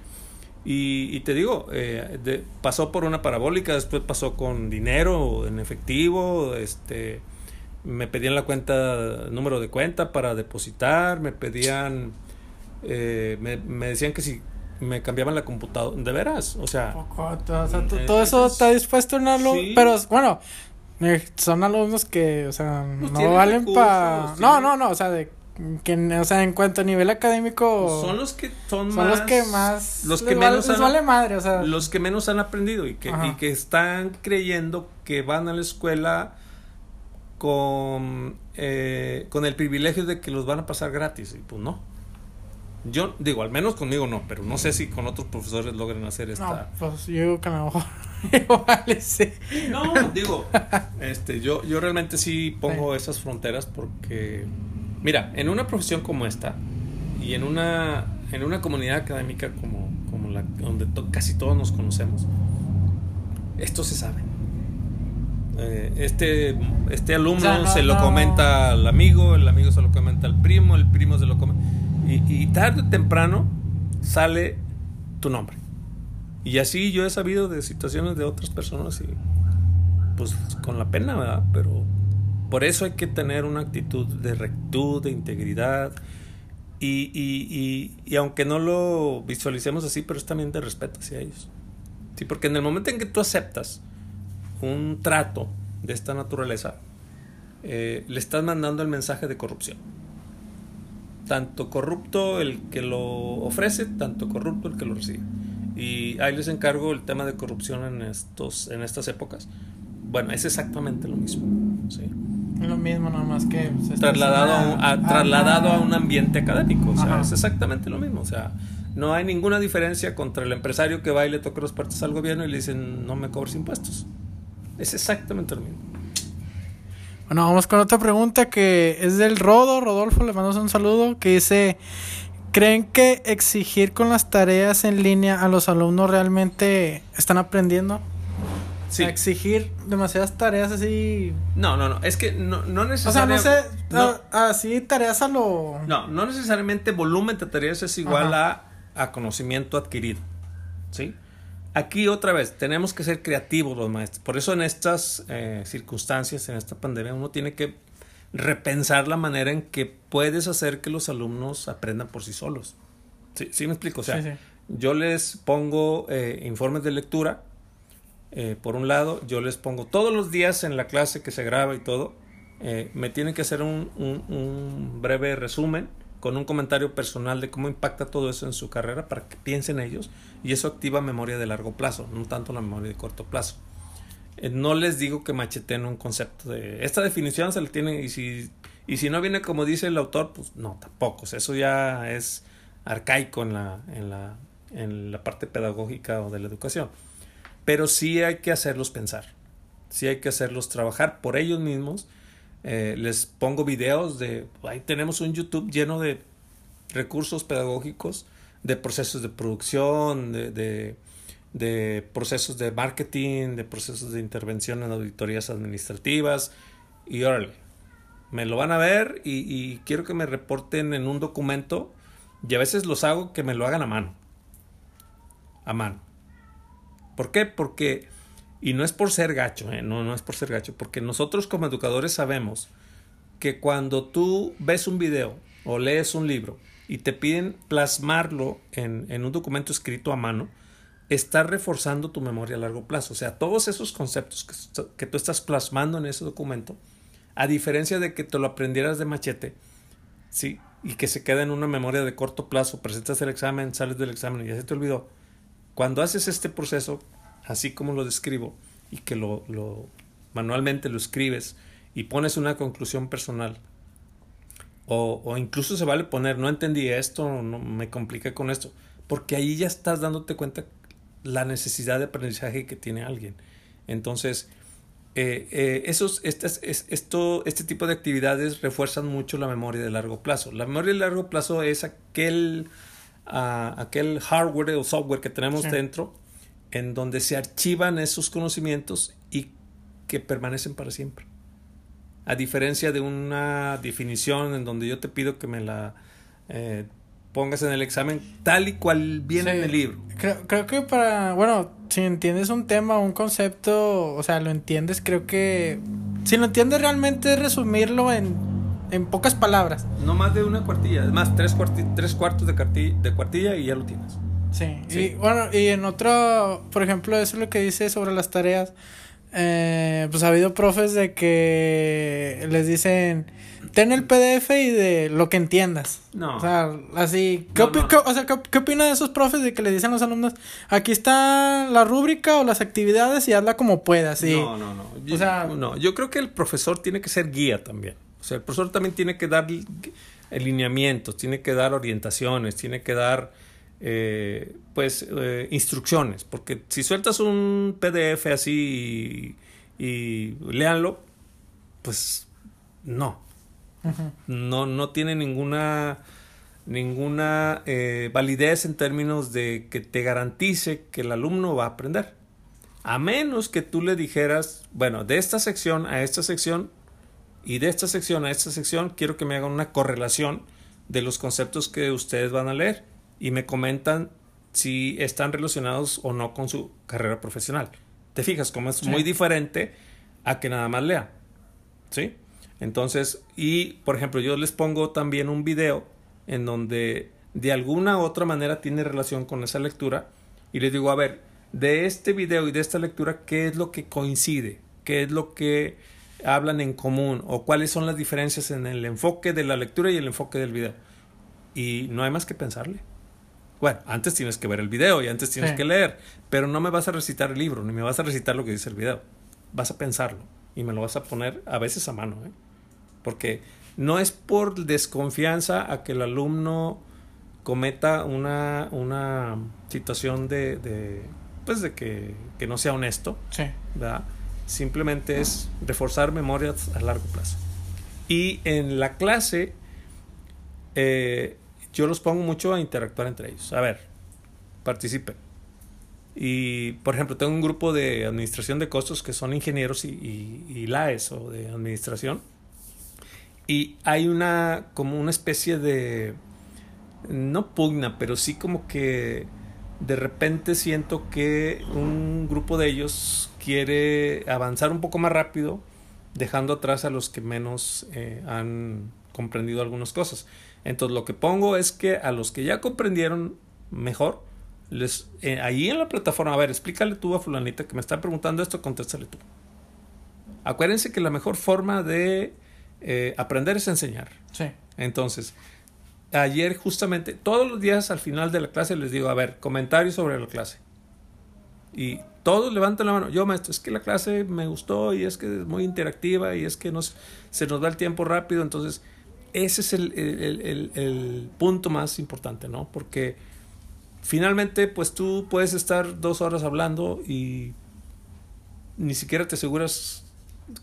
Y, te digo, eh, pasó por una parabólica, después pasó con dinero en efectivo, este me pedían la cuenta, número de cuenta para depositar, me pedían, eh, me, me, decían que si me cambiaban la computadora, de veras, o sea, eh, todo eso está dispuesto en algo, pero bueno, son alumnos que, o sea, pues no valen para, no, no, no, o sea, de que o sea en cuanto a nivel académico son los que son, son los que más los que menos han, vale madre o sea los que menos han aprendido y que, y que están creyendo que van a la escuela con, eh, con el privilegio de que los van a pasar gratis. Y pues no. Yo digo, al menos conmigo no, pero no sé si con otros profesores logren hacer esta. No, pues yo digo que a lo mejor sí. No, digo, este, yo, yo realmente sí pongo esas fronteras porque, mira, en una profesión como esta y en una, en una comunidad académica como, como la donde casi todos nos conocemos, esto se sabe. Eh, este, este alumno se lo comenta al amigo, el amigo se lo comenta al primo, el primo se lo comenta. Y, tarde o temprano sale tu nombre. Y así yo he sabido de situaciones de otras personas y pues con la pena, ¿verdad? Pero por eso hay que tener una actitud de rectitud, de integridad. Y, y, y, aunque no lo visualicemos así, pero es también de respeto hacia ellos. Sí, porque en el momento en que tú aceptas un trato de esta naturaleza, eh, le estás mandando el mensaje de corrupción. Tanto corrupto el que lo ofrece, tanto corrupto el que lo recibe. Y ahí les encargo el tema de corrupción en, estos, en estas épocas. Bueno, es exactamente lo mismo. ¿sí? Lo mismo, nada más que... trasladado, a un, a, trasladado a un ambiente académico. O sea, es exactamente lo mismo. O sea, no hay ninguna diferencia contra el empresario que va y le toca los partes al gobierno y le dicen no me cobres impuestos. Es exactamente lo mismo. Bueno, vamos con otra pregunta que es del Rodo. Rodolfo, le mandamos un saludo. Que dice: ¿Creen que exigir con las tareas en línea a los alumnos realmente están aprendiendo? Sí. exigir demasiadas tareas así. No, no, no. Es que no, no necesariamente. O sea, no sé. Así tareas a lo. No, no necesariamente volumen de tareas es igual a, a conocimiento adquirido. ¿Sí? Aquí otra vez, tenemos que ser creativos los maestros. Por eso en estas eh, circunstancias, en esta pandemia, uno tiene que repensar la manera en que puedes hacer que los alumnos aprendan por sí solos. ¿Sí, ¿Sí me explico? O sea, yo les pongo eh, informes de lectura, eh, por un lado, yo les pongo todos los días en la clase que se graba y todo, me tienen que hacer un, un, un breve resumen con un comentario personal de cómo impacta todo eso en su carrera para que piensen ellos y eso activa memoria de largo plazo, no tanto la memoria de corto plazo. Eh, no les digo que macheten un concepto de esta definición se le tiene y si y si no viene como dice el autor, pues no, tampoco, eso ya es arcaico en la en la en la parte pedagógica o de la educación. Pero sí hay que hacerlos pensar. Sí hay que hacerlos trabajar por ellos mismos eh, les pongo videos de, ahí tenemos un YouTube lleno de recursos pedagógicos, de procesos de producción, de, de, procesos de marketing, de procesos de intervención en auditorías administrativas. Y órale, me lo van a ver y, y quiero que me reporten en un documento y a veces los hago que me lo hagan a mano. A mano. ¿Por qué? Porque y no es por ser gacho, ¿eh? no, no es por ser gacho, porque nosotros como educadores sabemos que cuando tú ves un video o lees un libro y te piden plasmarlo en, en un documento escrito a mano, estás reforzando tu memoria a largo plazo. O sea, todos esos conceptos que, que tú estás plasmando en ese documento, a diferencia de que te lo aprendieras de machete, ¿sí? y que se queda en una memoria de corto plazo, presentas el examen, sales del examen y ya se te olvidó. Cuando haces este proceso, así como lo describo, y que lo, lo manualmente lo escribes y pones una conclusión personal, o, o, incluso se vale poner, no entendí esto, no me compliqué con esto, porque ahí ya estás dándote cuenta la necesidad de aprendizaje que tiene alguien. Entonces, eh, eh, esos, estas, esto, este tipo de actividades refuerzan mucho la memoria de largo plazo. La memoria de largo plazo es aquel, uh, aquel hardware o software que tenemos dentro en donde se archivan esos conocimientos y que permanecen para siempre. A diferencia de una definición en donde yo te pido que me la eh, pongas en el examen tal y cual viene en el libro. Creo, creo que para, bueno, si entiendes un tema, un concepto, o sea, lo entiendes, creo que si lo entiendes realmente es resumirlo en, en pocas palabras. No más de una cuartilla, es más, tres, tres cuartos de, de cuartilla y ya lo tienes. Sí. Y bueno, y en otro, por ejemplo, eso es lo que dice sobre las tareas. Eh, pues ha habido profes de que les dicen, ten el PDF y de lo que entiendas. No. O sea, así. ¿Qué, o sea, ¿qué, opina de esos profes de que le dicen a los alumnos, aquí está la rúbrica o las actividades y hazla como puedas? No, no, no. Yo, o sea, no, yo creo que el profesor tiene que ser guía también. O sea, el profesor también tiene que dar alineamientos, tiene que dar orientaciones, tiene que dar eh, pues eh, instrucciones, porque si sueltas un PDF así y, y léanlo, pues no, no, no tiene ninguna ninguna eh, validez en términos de que te garantice que el alumno va a aprender. A menos que tú le dijeras, bueno, de esta sección a esta sección y de esta sección a esta sección quiero que me hagan una correlación de los conceptos que ustedes van a leer y me comentan si están relacionados o no con su carrera profesional. ¿Te fijas cómo es muy diferente a que nada más lea? ¿Sí? Entonces, y por ejemplo, yo les pongo también un video en donde de alguna u otra manera tiene relación con esa lectura y les digo, a ver, de este video y de esta lectura, ¿qué es lo que coincide? ¿Qué es lo que hablan en común? ¿O cuáles son las diferencias en el enfoque de la lectura y el enfoque del video? Y no hay más que pensarle. Bueno, antes tienes que ver el video y antes tienes que leer, pero no me vas a recitar el libro, ni me vas a recitar lo que dice el video. Vas a pensarlo y me lo vas a poner a veces a mano, ¿eh? Porque no es por desconfianza a que el alumno cometa una, una situación de, de pues de que, que, no sea honesto, sí. ¿verdad? Simplemente es reforzar memorias a largo plazo. Y en la clase, eh, yo los pongo mucho a interactuar entre ellos. A ver, participen. Y, por ejemplo, tengo un grupo de administración de costos que son ingenieros y, y, y LAES o de administración. Y hay una, como una especie de, no pugna, pero sí como que de repente siento que un grupo de ellos quiere avanzar un poco más rápido, dejando atrás a los que menos eh, han comprendido algunas cosas. Entonces lo que pongo es que a los que ya comprendieron mejor, les, eh, ahí en la plataforma, a ver, explícale tú a fulanita que me está preguntando esto, contéstale tú. Acuérdense que la mejor forma de eh, aprender es enseñar. Sí. Entonces, ayer justamente, todos los días al final de la clase les digo, a ver, comentarios sobre la clase. Y todos levantan la mano. Yo, maestro, es que la clase me gustó y es que es muy interactiva y es que nos, se nos da el tiempo rápido. Entonces, ese es el, el, el, el punto más importante, ¿no? Porque finalmente, pues tú puedes estar dos horas hablando y ni siquiera te aseguras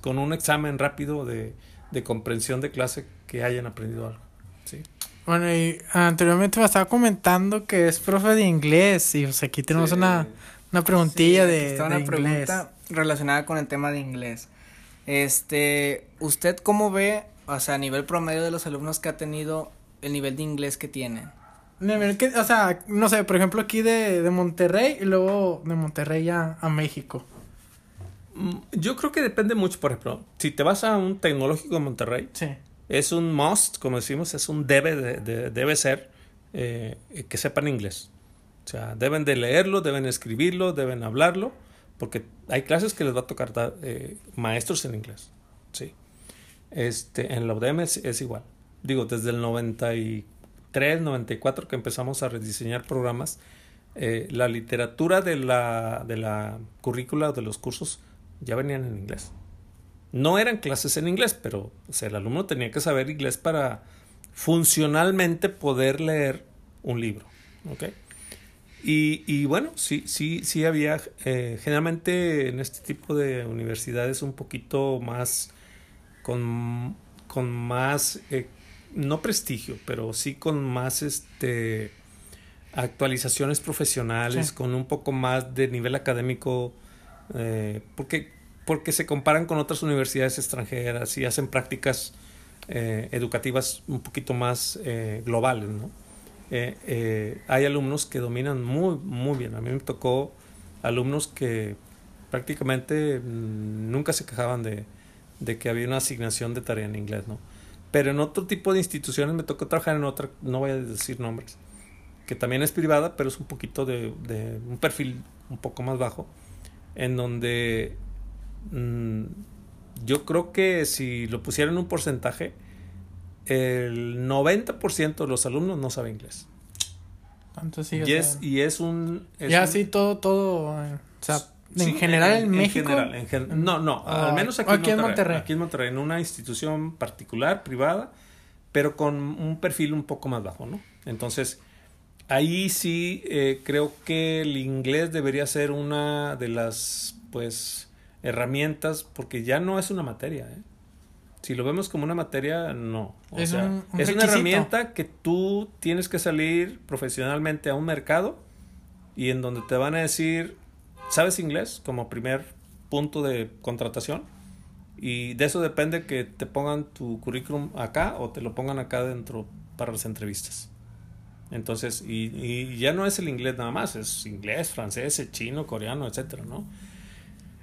con un examen rápido de, de comprensión de clase que hayan aprendido algo. ¿sí? Bueno, y anteriormente me estaba comentando que es profe de inglés y pues aquí tenemos sí. una, una preguntilla sí, de, está de una inglés. pregunta relacionada con el tema de inglés. Este, ¿usted cómo ve, o sea, a nivel promedio de los alumnos que ha tenido, el nivel de inglés que tienen? Nivel que, o sea, no sé, por ejemplo aquí de, de Monterrey y luego de Monterrey a, a México. Yo creo que depende mucho, por ejemplo, si te vas a un tecnológico de Monterrey, sí. es un must, como decimos, es un debe, de, de, debe ser eh, que sepan inglés. O sea, deben de leerlo, deben escribirlo, deben hablarlo, porque hay clases que les va a tocar eh, maestros en inglés. Sí. Este, en la UDM es, es, igual. Digo, desde el 93, 94 que empezamos a rediseñar programas, eh, la literatura de la, de la currícula de los cursos ya venían en inglés. No eran clases en inglés, pero o sea, el alumno tenía que saber inglés para funcionalmente poder leer un libro. ¿okay? Y, y, bueno, sí, sí, sí había, eh, generalmente en este tipo de universidades un poquito más, con, con más, eh, no prestigio, pero sí con más este actualizaciones profesionales, sí. con un poco más de nivel académico eh, porque, porque se comparan con otras universidades extranjeras y hacen prácticas eh, educativas un poquito más eh, globales, ¿no? hay alumnos que dominan muy, muy bien. A mí me tocó alumnos que prácticamente nunca se quejaban de, de que había una asignación de tarea en inglés, ¿no? Pero en otro tipo de instituciones me tocó trabajar en otra, no voy a decir nombres, que también es privada, pero es un poquito de, de un perfil un poco más bajo en donde mmm, yo creo que si lo pusieran en un porcentaje, el 90% de los alumnos no sabe inglés. Entonces, sí, y, es, y es un... Es ya un, sí, todo, todo... O sea, en sí, general en, en, México. General, en gen, no, no, oh, al menos aquí, aquí en, Monterrey, en Monterrey. Aquí en Monterrey, en una institución particular, privada, pero con un perfil un poco más bajo, ¿no? Entonces, ahí sí eh, creo que el inglés debería ser una de las pues herramientas porque ya no es una materia ¿eh? si lo vemos como una materia no. O es, sea, un, un es una herramienta que tú tienes que salir profesionalmente a un mercado y en donde te van a decir sabes inglés como primer punto de contratación. Y de eso depende que te pongan tu currículum acá o te lo pongan acá dentro para las entrevistas entonces, y, y, ya no es el inglés nada más, es inglés, francés, chino, coreano, etcétera, ¿no?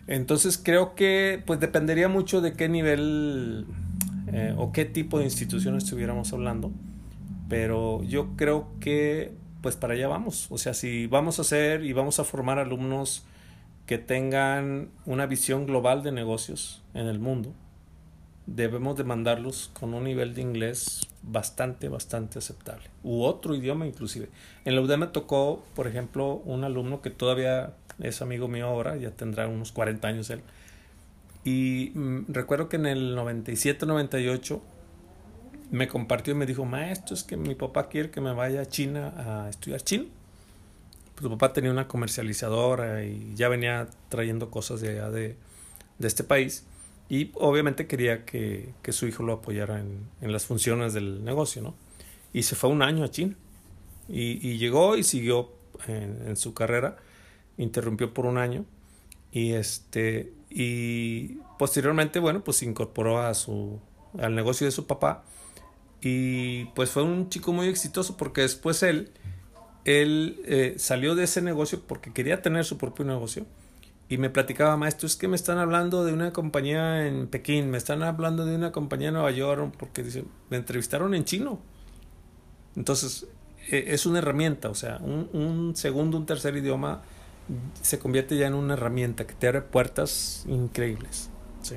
Entonces creo que pues dependería mucho de qué nivel eh, o qué tipo de institución estuviéramos hablando. Pero yo creo que pues para allá vamos. O sea, si vamos a hacer y vamos a formar alumnos que tengan una visión global de negocios en el mundo, debemos de mandarlos con un nivel de inglés bastante, bastante aceptable. U otro idioma inclusive. En la UDEM me tocó, por ejemplo, un alumno que todavía es amigo mío ahora, ya tendrá unos 40 años él. Y mm, recuerdo que en el 97, 98 me compartió y me dijo, maestro, es que mi papá quiere que me vaya a China a estudiar chino. Pues su papá tenía una comercializadora y ya venía trayendo cosas de allá de, de este país. Y obviamente quería que, que su hijo lo apoyara en, en, las funciones del negocio, ¿no? Y se fue un año a China. Y, y llegó y siguió en, en, su carrera. Interrumpió por un año. Y este. Y posteriormente, bueno, pues se incorporó a su. al negocio de su papá. Y pues fue un chico muy exitoso porque después él. Él eh, salió de ese negocio porque quería tener su propio negocio y me platicaba, maestro, es que me están hablando de una compañía en Pekín, me están hablando de una compañía en Nueva York, porque dice, me entrevistaron en chino. Entonces, e, es una herramienta, o sea, un, un, segundo, un tercer idioma se convierte ya en una herramienta que te abre puertas increíbles. Sí.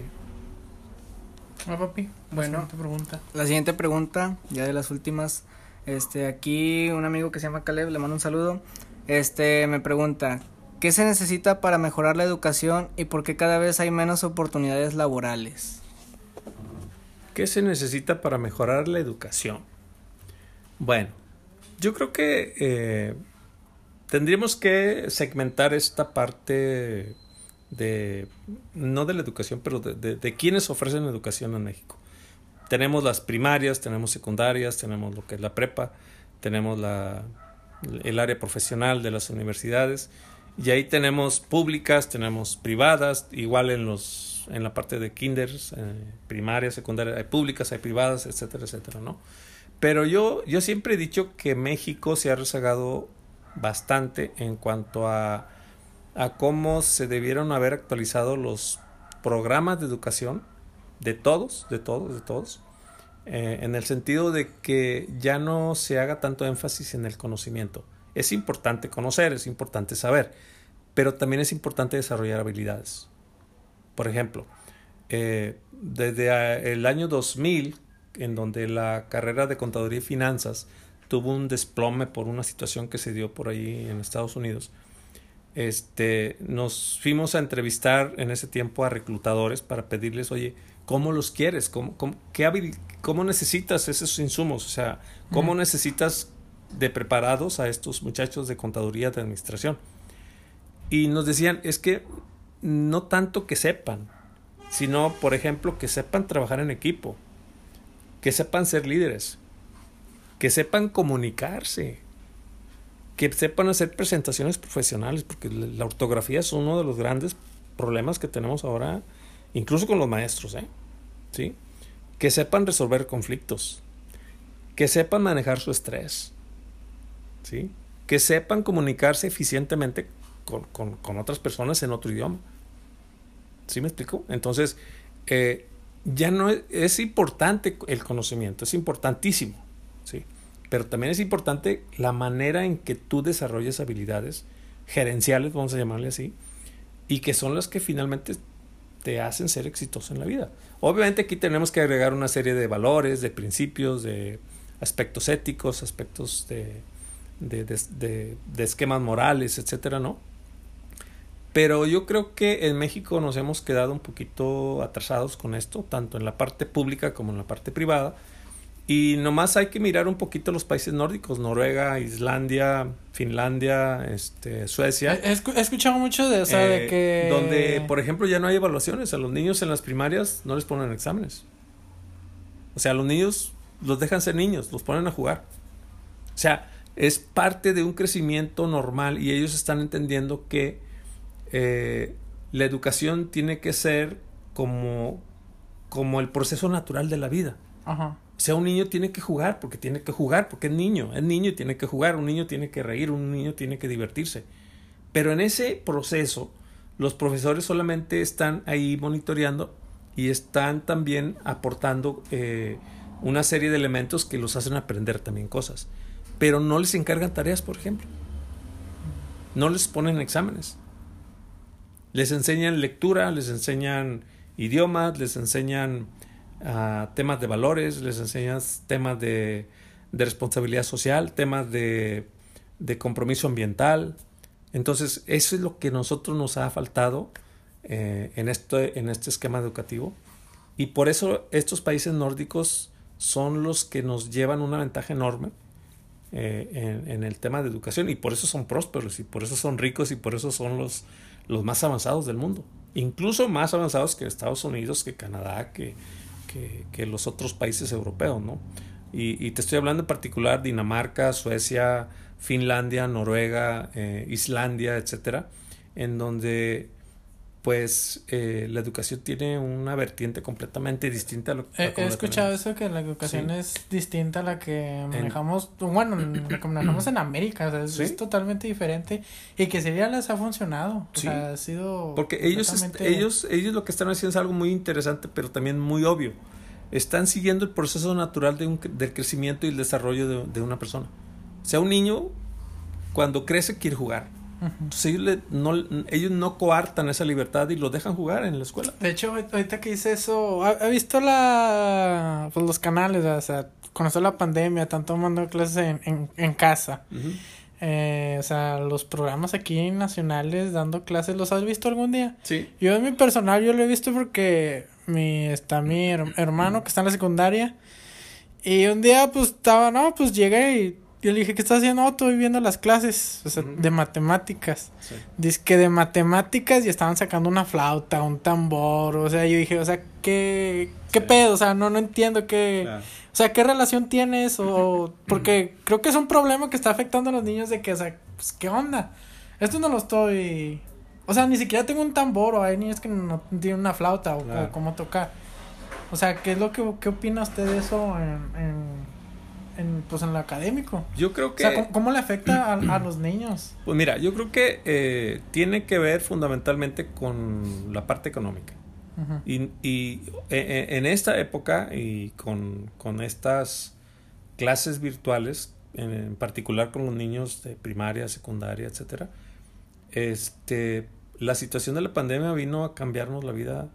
Ah, papi. Bueno, la pregunta. La siguiente pregunta, ya de las últimas. Este, aquí un amigo que se llama Caleb, le mando un saludo. Este, me pregunta, ¿Qué se necesita para mejorar la educación y por qué cada vez hay menos oportunidades laborales? ¿Qué se necesita para mejorar la educación? Bueno, yo creo que eh, tendríamos que segmentar esta parte de, no de la educación, pero de, de, de quienes ofrecen educación en México. Tenemos las primarias, tenemos secundarias, tenemos lo que es la prepa, tenemos la, el área profesional de las universidades y ahí tenemos públicas, tenemos privadas, igual en los en la parte de kinders, eh, primaria, secundaria, hay públicas, hay privadas, etcétera, etcétera, ¿no? Pero yo, yo siempre he dicho que México se ha rezagado bastante en cuanto a, a cómo se debieron haber actualizado los programas de educación de todos, de todos, de todos, eh, en el sentido de que ya no se haga tanto énfasis en el conocimiento es importante conocer, es importante saber, pero también es importante desarrollar habilidades. Por ejemplo, eh, desde el año 2000, en donde la carrera de contaduría y finanzas tuvo un desplome por una situación que se dio por ahí en Estados Unidos, este, nos fuimos a entrevistar en ese tiempo a reclutadores para pedirles, oye, ¿cómo los quieres? ¿Cómo, cómo, qué cómo necesitas esos insumos? O sea, ¿cómo necesitas de preparados a estos muchachos de contaduría de administración. Y nos decían, es que no tanto que sepan, sino, por ejemplo, que sepan trabajar en equipo, que sepan ser líderes, que sepan comunicarse, que sepan hacer presentaciones profesionales, porque la ortografía es uno de los grandes problemas que tenemos ahora, incluso con los maestros, ¿eh? ¿Sí? Que sepan resolver conflictos, que sepan manejar su estrés, ¿sí? Que sepan comunicarse eficientemente con, con, con otras personas en otro idioma. ¿Sí me explico? Entonces, eh, ya no es, es, importante el conocimiento, es importantísimo, ¿sí? Pero también es importante la manera en que tú desarrollas habilidades gerenciales, vamos a llamarle así, y que son las que finalmente te hacen ser exitoso en la vida. Obviamente aquí tenemos que agregar una serie de valores, de principios, de aspectos éticos, aspectos de, de, de, de, esquemas morales, etcétera, ¿no? Pero yo creo que en México nos hemos quedado un poquito atrasados con esto, tanto en la parte pública como en la parte privada. Y nomás hay que mirar un poquito los países nórdicos, Noruega, Islandia, Finlandia, este, Suecia. He, he escuchado mucho de, o sea, eh, de que... Donde, por ejemplo, ya no hay evaluaciones. A los niños en las primarias no les ponen exámenes. O sea, a los niños los dejan ser niños, los ponen a jugar. O sea, es parte de un crecimiento normal y ellos están entendiendo que eh, la educación tiene que ser como, como el proceso natural de la vida. Ajá. O sea, un niño tiene que jugar porque tiene que jugar, porque es niño, es niño y tiene que jugar, un niño tiene que reír, un niño tiene que divertirse. Pero en ese proceso, los profesores solamente están ahí monitoreando y están también aportando eh, una serie de elementos que los hacen aprender también cosas pero no les encargan tareas, por ejemplo. No les ponen exámenes. Les enseñan lectura, les enseñan idiomas, les enseñan ah, temas de valores, les enseñas temas de, de responsabilidad social, temas de, de, compromiso ambiental. Entonces, eso es lo que a nosotros nos ha faltado eh, en, este, en este esquema educativo. Y por eso estos países nórdicos son los que nos llevan una ventaja enorme eh, en, en, el tema de educación y por eso son prósperos y por eso son ricos y por eso son los, los más avanzados del mundo. Incluso más avanzados que Estados Unidos, que Canadá, que, que, que los otros países europeos, ¿no? Y, te estoy hablando en particular Dinamarca, Suecia, Finlandia, Noruega, eh, Islandia, etcétera, en donde pues eh, la educación tiene una vertiente completamente distinta a lo que... He, he escuchado eso, que la educación sí. es distinta a la que manejamos, en... bueno, la que manejamos en América, o sea, es, ¿Sí? es, totalmente diferente y que sería les ha funcionado, sí. o sea, ha sido... Porque ellos, ellos, ellos lo que están haciendo es algo muy interesante, pero también muy obvio. Están siguiendo el proceso natural de un, del crecimiento y el desarrollo de, de una persona. O sea, un niño cuando crece quiere jugar entonces ellos, le, no, ellos no coartan esa libertad y lo dejan jugar en la escuela. De hecho, ahorita que hice eso, ¿ha, ha visto la pues, los canales? O sea, conocer la pandemia, están tomando clases en, en, en casa. Uh -huh. eh, o sea, los programas aquí nacionales dando clases, ¿los has visto algún día? Sí. Yo en mi personal, yo lo he visto porque mi, está mi hermano que está en la secundaria. Y un día, pues, estaba, no, pues llegué y yo le dije, ¿qué estás haciendo? No, estoy viendo las clases, o sea, uh -huh. de matemáticas. Sí. Dice que de matemáticas y estaban sacando una flauta, un tambor, o sea, yo dije, o sea, ¿qué, qué sí. pedo? O sea, no, no entiendo qué... Claro. O sea, ¿qué relación tiene eso? Porque creo que es un problema que está afectando a los niños de que, o sea, pues, ¿qué onda? Esto no lo estoy... O sea, ni siquiera tengo un tambor o hay niños que no tienen una flauta o, claro. o cómo tocar. O sea, ¿qué es lo que qué opina usted de eso en, en en, pues en lo académico. Yo creo que... O sea, ¿cómo, cómo le afecta a, a, los niños? Pues mira, yo creo que eh, tiene que ver fundamentalmente con la parte económica. Uh -huh. Y, y eh, en esta época y con, con estas clases virtuales, en, en, particular con los niños de primaria, secundaria, etcétera, este, la situación de la pandemia vino a cambiarnos la vida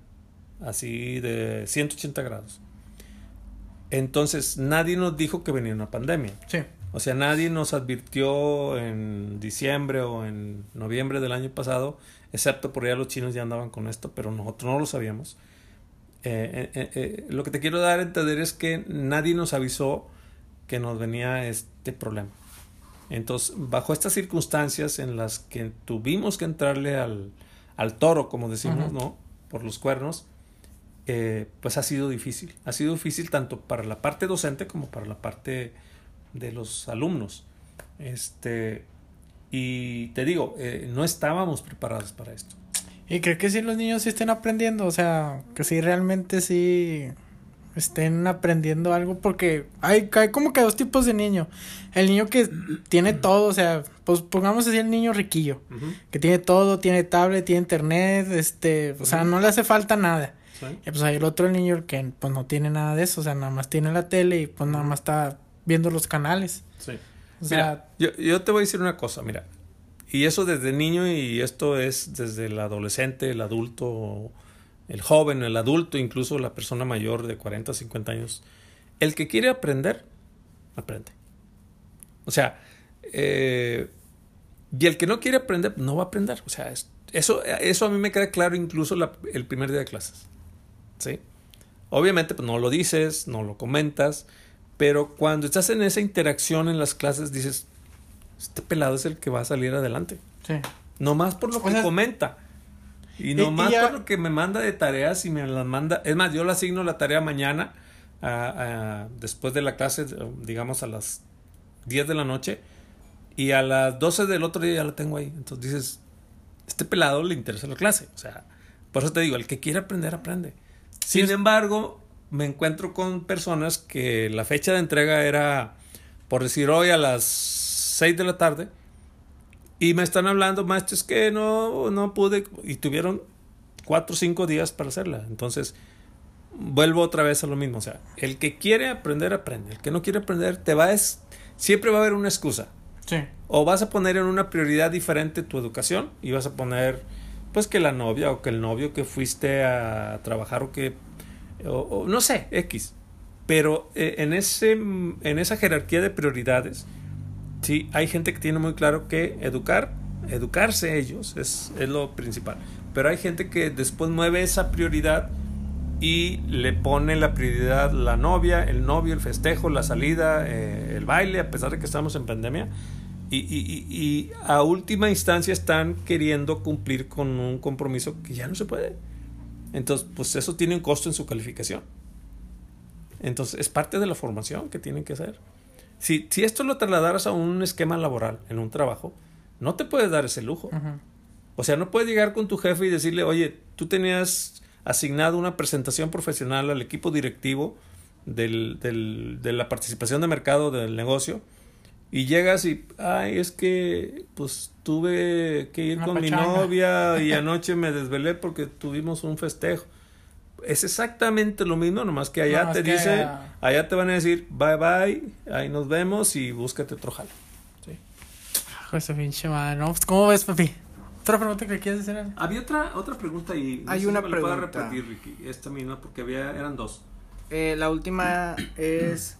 así de 180 grados. Entonces, nadie nos dijo que venía una pandemia. Sí. O sea, nadie nos advirtió en diciembre o en noviembre del año pasado, excepto por allá los chinos ya andaban con esto, pero nosotros no lo sabíamos. Eh, eh, eh, lo que te quiero dar a entender es que nadie nos avisó que nos venía este problema. Entonces, bajo estas circunstancias en las que tuvimos que entrarle al, al toro, como decimos, uh -huh. ¿no? Por los cuernos, eh, pues ha sido difícil. Ha sido difícil tanto para la parte docente como para la parte de los alumnos. Este, y te digo, eh, no estábamos preparados para esto. Y creo que si los niños sí estén aprendiendo, o sea, que sí realmente sí estén aprendiendo algo, porque hay, hay como que dos tipos de niño. El niño que tiene todo, o sea, pues pongamos así el niño riquillo, uh -huh. que tiene todo, tiene tablet, tiene internet, este, o sea, no le hace falta nada. Y pues hay el otro niño que pues no tiene nada de eso, o sea, nada más tiene la tele y pues nada más está viendo los canales. Sí. O sea, mira, yo, yo te voy a decir una cosa, mira, y eso desde niño y esto es desde el adolescente, el adulto, el joven, el adulto, incluso la persona mayor de 40, 50 años. El que quiere aprender, aprende. O sea, eh, y el que no quiere aprender, no va a aprender. O sea, es, eso, eso a mí me queda claro incluso la, el primer día de clases. ¿Sí? Obviamente, pues no lo dices, no lo comentas, pero cuando estás en esa interacción en las clases, dices, este pelado es el que va a salir adelante. Sí. No más por lo que sea, comenta. Y no más por lo que me manda de tareas y me las manda. Es más, yo le asigno la tarea mañana, después de la clase, digamos a las 10 de la noche, y a las 12 del otro día ya la tengo ahí. Entonces dices, este pelado le interesa la clase. O sea, por eso te digo, el que quiere aprender, aprende. Sin embargo, me encuentro con personas que la fecha de entrega era, por decir hoy, a las 6 de la tarde. Y me están hablando, maestro, es que no, no pude. Y tuvieron cuatro o cinco días para hacerla. Entonces, vuelvo otra vez a lo mismo. O sea, el que quiere aprender, aprende. El que no quiere aprender, te va a es, siempre va a haber una excusa. Sí. O vas a poner en una prioridad diferente tu educación y vas a poner, pues, que la novia o que el novio que fuiste a trabajar o que o, no sé, X. Pero eh, en, ese, en esa jerarquía de prioridades, sí, hay gente que tiene muy claro que educar, educarse ellos es, es lo principal. Pero hay gente que después mueve esa prioridad y le pone la prioridad la novia, el novio, el festejo, la salida, eh, el baile, a pesar de que estamos en pandemia. Y, y, y, a última instancia están queriendo cumplir con un compromiso que ya no se puede. Entonces, pues eso tiene un costo en su calificación. Entonces, es parte de la formación que tienen que hacer. Si, si esto lo trasladaras a un esquema laboral, en un trabajo, no te puedes dar ese lujo. O sea, no puedes llegar con tu jefe y decirle, oye, tú tenías asignado una presentación profesional al equipo directivo del, del, de la participación de mercado del negocio y llegas y, ay, es que pues tuve que ir con mi novia y anoche me desvelé porque tuvimos un festejo. Es exactamente lo mismo, nomás que allá te dicen, allá te van a decir, bye bye, ahí nos vemos y búscate otro jale. Sí. pinche pues, ¿Cómo ves, papi? ¿Otra pregunta que quieres hacer? Había otra, otra pregunta y... Hay una pregunta. repetir, Ricky, esta misma, porque había, eran dos. Eh, la última es...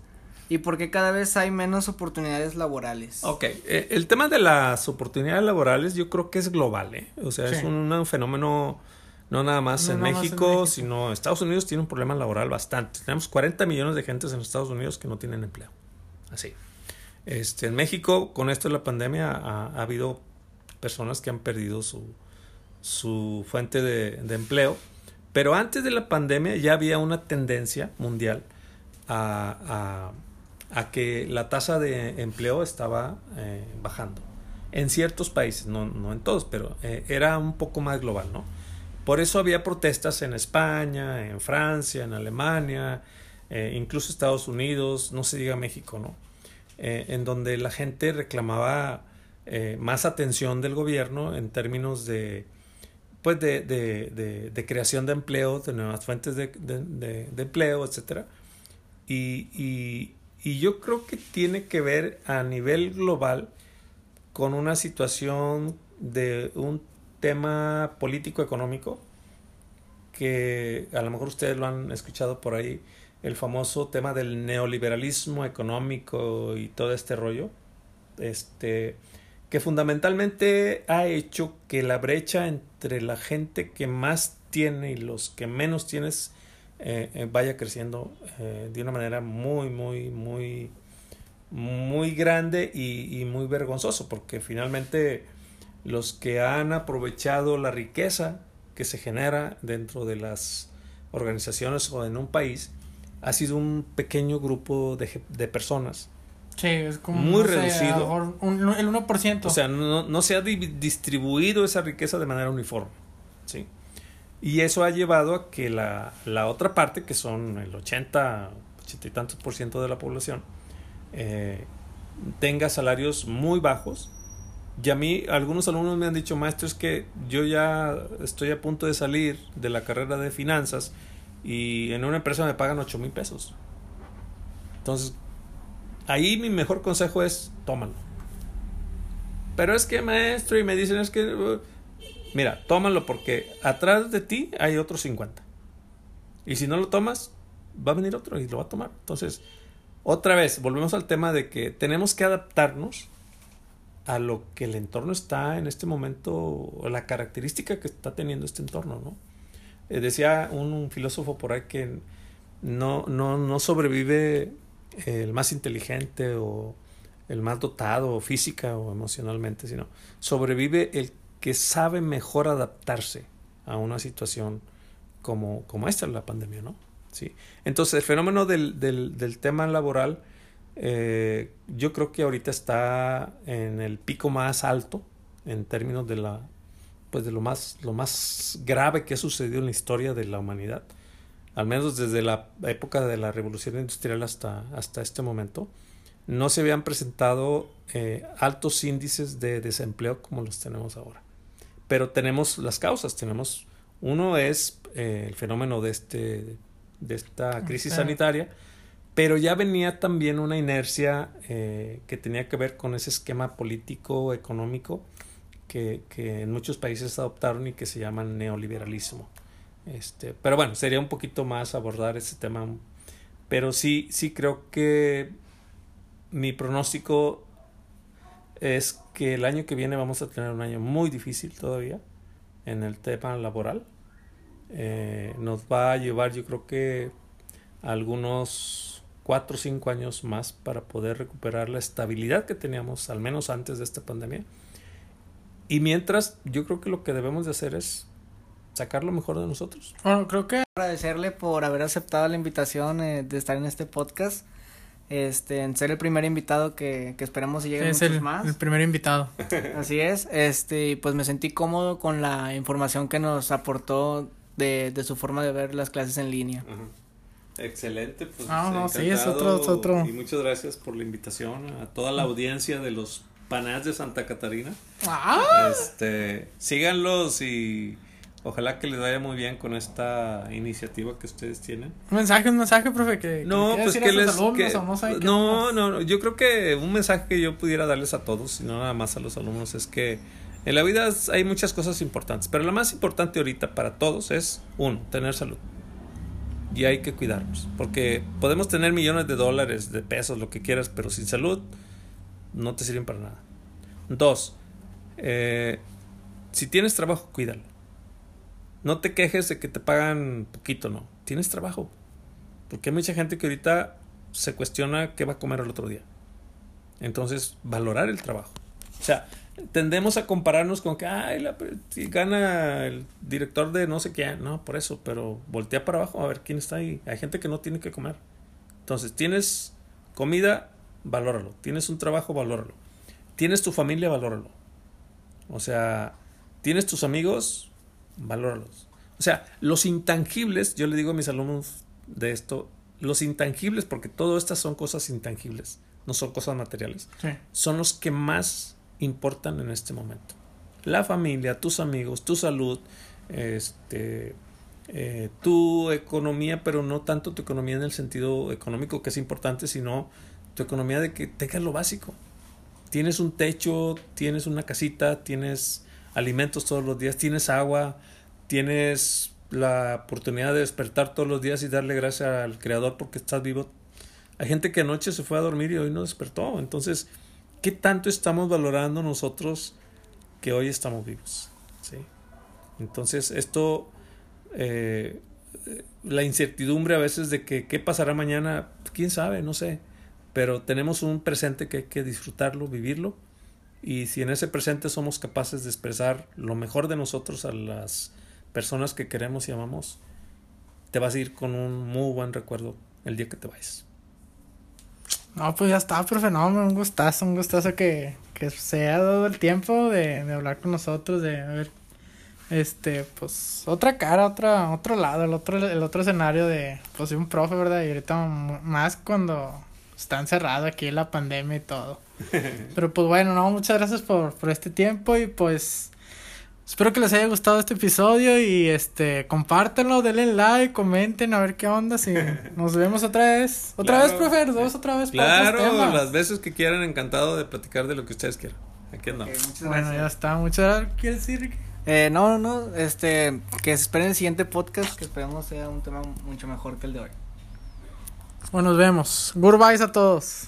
¿Y por qué cada vez hay menos oportunidades laborales? Ok, eh, el tema de las oportunidades laborales yo creo que es global, ¿eh? O sea, es un, fenómeno no nada más, en, México, sino Estados Unidos tiene un problema laboral bastante. Tenemos 40 millones de gentes en Estados Unidos que no tienen empleo. Así. Este, en México, con esto de la pandemia, ha habido personas que han perdido su, su fuente de, empleo. Pero antes de la pandemia ya había una tendencia mundial a, a, que la tasa de empleo estaba eh, bajando. En ciertos países, no, no en todos, pero eh, era un poco más global, ¿no? Por eso había protestas en España, en Francia, en Alemania, eh, incluso Estados Unidos, no se diga México, ¿no? en donde la gente reclamaba eh, más atención del gobierno en términos de pues de, de, de, creación de empleo, de nuevas fuentes de, empleo. Y, y, y, yo creo que tiene que ver a nivel global con una situación de un tema político-económico que a lo mejor ustedes lo han escuchado por ahí, el famoso tema del neoliberalismo económico y todo este rollo. Este, que fundamentalmente ha hecho que la brecha entre la gente que más tiene y los que menos tienes eh, eh, vaya creciendo eh, de una manera muy, muy, muy, muy grande y, y, muy vergonzoso, porque finalmente los que han aprovechado la riqueza que se genera dentro de las organizaciones o en un país ha sido un pequeño grupo de, de personas Sí, es como muy reducido. el 1%. O sea, no, no se ha distribuido esa riqueza de manera uniforme. ¿sí? Y eso ha llevado a que la, la otra parte, que son el 80, 80 y tantos por ciento de la población, eh, tenga salarios muy bajos. Y a mí, algunos alumnos me han dicho, maestro, es que yo ya estoy a punto de salir de la carrera de finanzas y en una empresa me pagan 8 mil pesos. Entonces, ahí mi mejor consejo es tómalo. Pero es que maestro, y me dicen es que... Mira, tómalo porque atrás de ti hay otros 50. Y si no lo tomas, va a venir otro y lo va a tomar. Entonces, otra vez, volvemos al tema de que tenemos que adaptarnos a lo que el entorno está en este momento, o la característica que está teniendo este entorno, ¿no? Eh, decía un, un, filósofo por ahí que no, no, no sobrevive el más inteligente o el más dotado física o emocionalmente, sino sobrevive el que sabe mejor adaptarse a una situación como, como esta, la pandemia, ¿no? Sí. Entonces, el fenómeno del, del, tema laboral, eh, yo creo que ahorita está en el pico más alto en términos de la pues de lo más lo más grave que ha sucedido en la historia de la humanidad al menos desde la época de la revolución industrial hasta, hasta este momento, no se habían presentado eh, altos índices de desempleo como los tenemos ahora. Pero tenemos las causas, tenemos, uno es eh, el fenómeno de, este, de esta crisis sanitaria, pero ya venía también una inercia eh, que tenía que ver con ese esquema político, económico, que, que en muchos países adoptaron y que se llama neoliberalismo Este, pero bueno, sería un poquito más abordar ese tema. Pero sí, sí creo que mi pronóstico es que el año que viene vamos a tener un año muy difícil todavía en el tema laboral. Eh, nos va a llevar yo creo que algunos cuatro o cinco años más para poder recuperar la estabilidad que teníamos al menos antes de esta pandemia. Y mientras, yo creo que lo que debemos de hacer es sacar lo mejor de nosotros. Bueno, creo que agradecerle por haber aceptado la invitación eh, de estar en este podcast. Este, en ser el primer invitado que, que esperamos y lleguen es muchos el, más. el primer invitado. Así es, este, y pues me sentí cómodo con la información que nos aportó de, de su forma de ver las clases en línea. Excelente, pues. Ah, no, sí, es otro, es otro. Y muchas gracias por la invitación a toda la audiencia de los panás de Santa Catarina. ¡Ah! Este, síganlos y ojalá que les vaya muy bien con esta iniciativa que ustedes tienen. Un mensaje, un mensaje, profe, que No, que pues decir a que les alumnos que- o no, no, no, no, yo creo que un mensaje que yo pudiera darles a todos y no nada más a los alumnos es que en la vida hay muchas cosas importantes, pero la más importante ahorita para todos es uno, tener salud. Y hay que cuidarnos, porque podemos tener millones de dólares, de pesos, lo que quieras, pero sin salud no te sirven para nada. Dos, eh, si tienes trabajo, cuídalo. No te quejes de que te pagan poquito, no. Tienes trabajo. Porque hay mucha gente que ahorita se cuestiona qué va a comer el otro día. Entonces, valorar el trabajo. O sea, tendemos a compararnos con que, ay, la, gana el director de no sé qué. No, por eso, pero voltea para abajo a ver quién está ahí. Hay gente que no tiene que comer. Entonces, tienes comida, valóralo. Tienes un trabajo, valóralo. Tienes tu familia, valóralo. O sea, tienes tus amigos, valóralos. O sea, los intangibles, yo le digo a mis alumnos de esto, los intangibles, porque todas estas son cosas intangibles, no son cosas materiales, Sí. son los que más importan en este momento. La familia, tus amigos, tu salud, este, eh, tu economía, pero no tanto tu economía en el sentido económico que es importante, sino tu economía de que tengas lo básico. Tienes un techo, tienes una casita, tienes alimentos todos los días, tienes agua, tienes la oportunidad de despertar todos los días y darle gracias al creador porque estás vivo. Hay gente que anoche se fue a dormir y hoy no despertó. Entonces, ¿qué tanto estamos valorando nosotros que hoy estamos vivos? ¿Sí? Entonces, esto, eh, la incertidumbre a veces de que qué pasará mañana, quién sabe, no sé. Pero tenemos un presente que hay que disfrutarlo, vivirlo. Y si en ese presente somos capaces de expresar lo mejor de nosotros a las personas que queremos y amamos, te vas a ir con un muy buen recuerdo el día que te vayas. No, pues ya está, profe, no, un gustazo, un gustazo que, que se haya dado el tiempo de, de hablar con nosotros, de a ver, este, pues, otra cara, otra, otro lado, el otro, el otro escenario de, pues, un profe, ¿verdad? Y ahorita más cuando está encerrado aquí la pandemia y todo. Pero pues bueno, no, muchas gracias por, por este tiempo y pues espero que les haya gustado este episodio y este compártanlo, denle like, comenten a ver qué onda si nos vemos otra vez. Otra Claro. vez, profe, nos vemos otra vez para Claro, temas. las veces que quieran, encantado de platicar de lo que ustedes quieran. Aquí andamos. muchas Bueno, gracias. ya está, muchas gracias. ¿Quieres decir? Eh, no, no, no, este, que se esperen el siguiente podcast, que esperemos sea un tema mucho mejor que el de hoy. Bueno, nos vemos. Goodbyes a todos.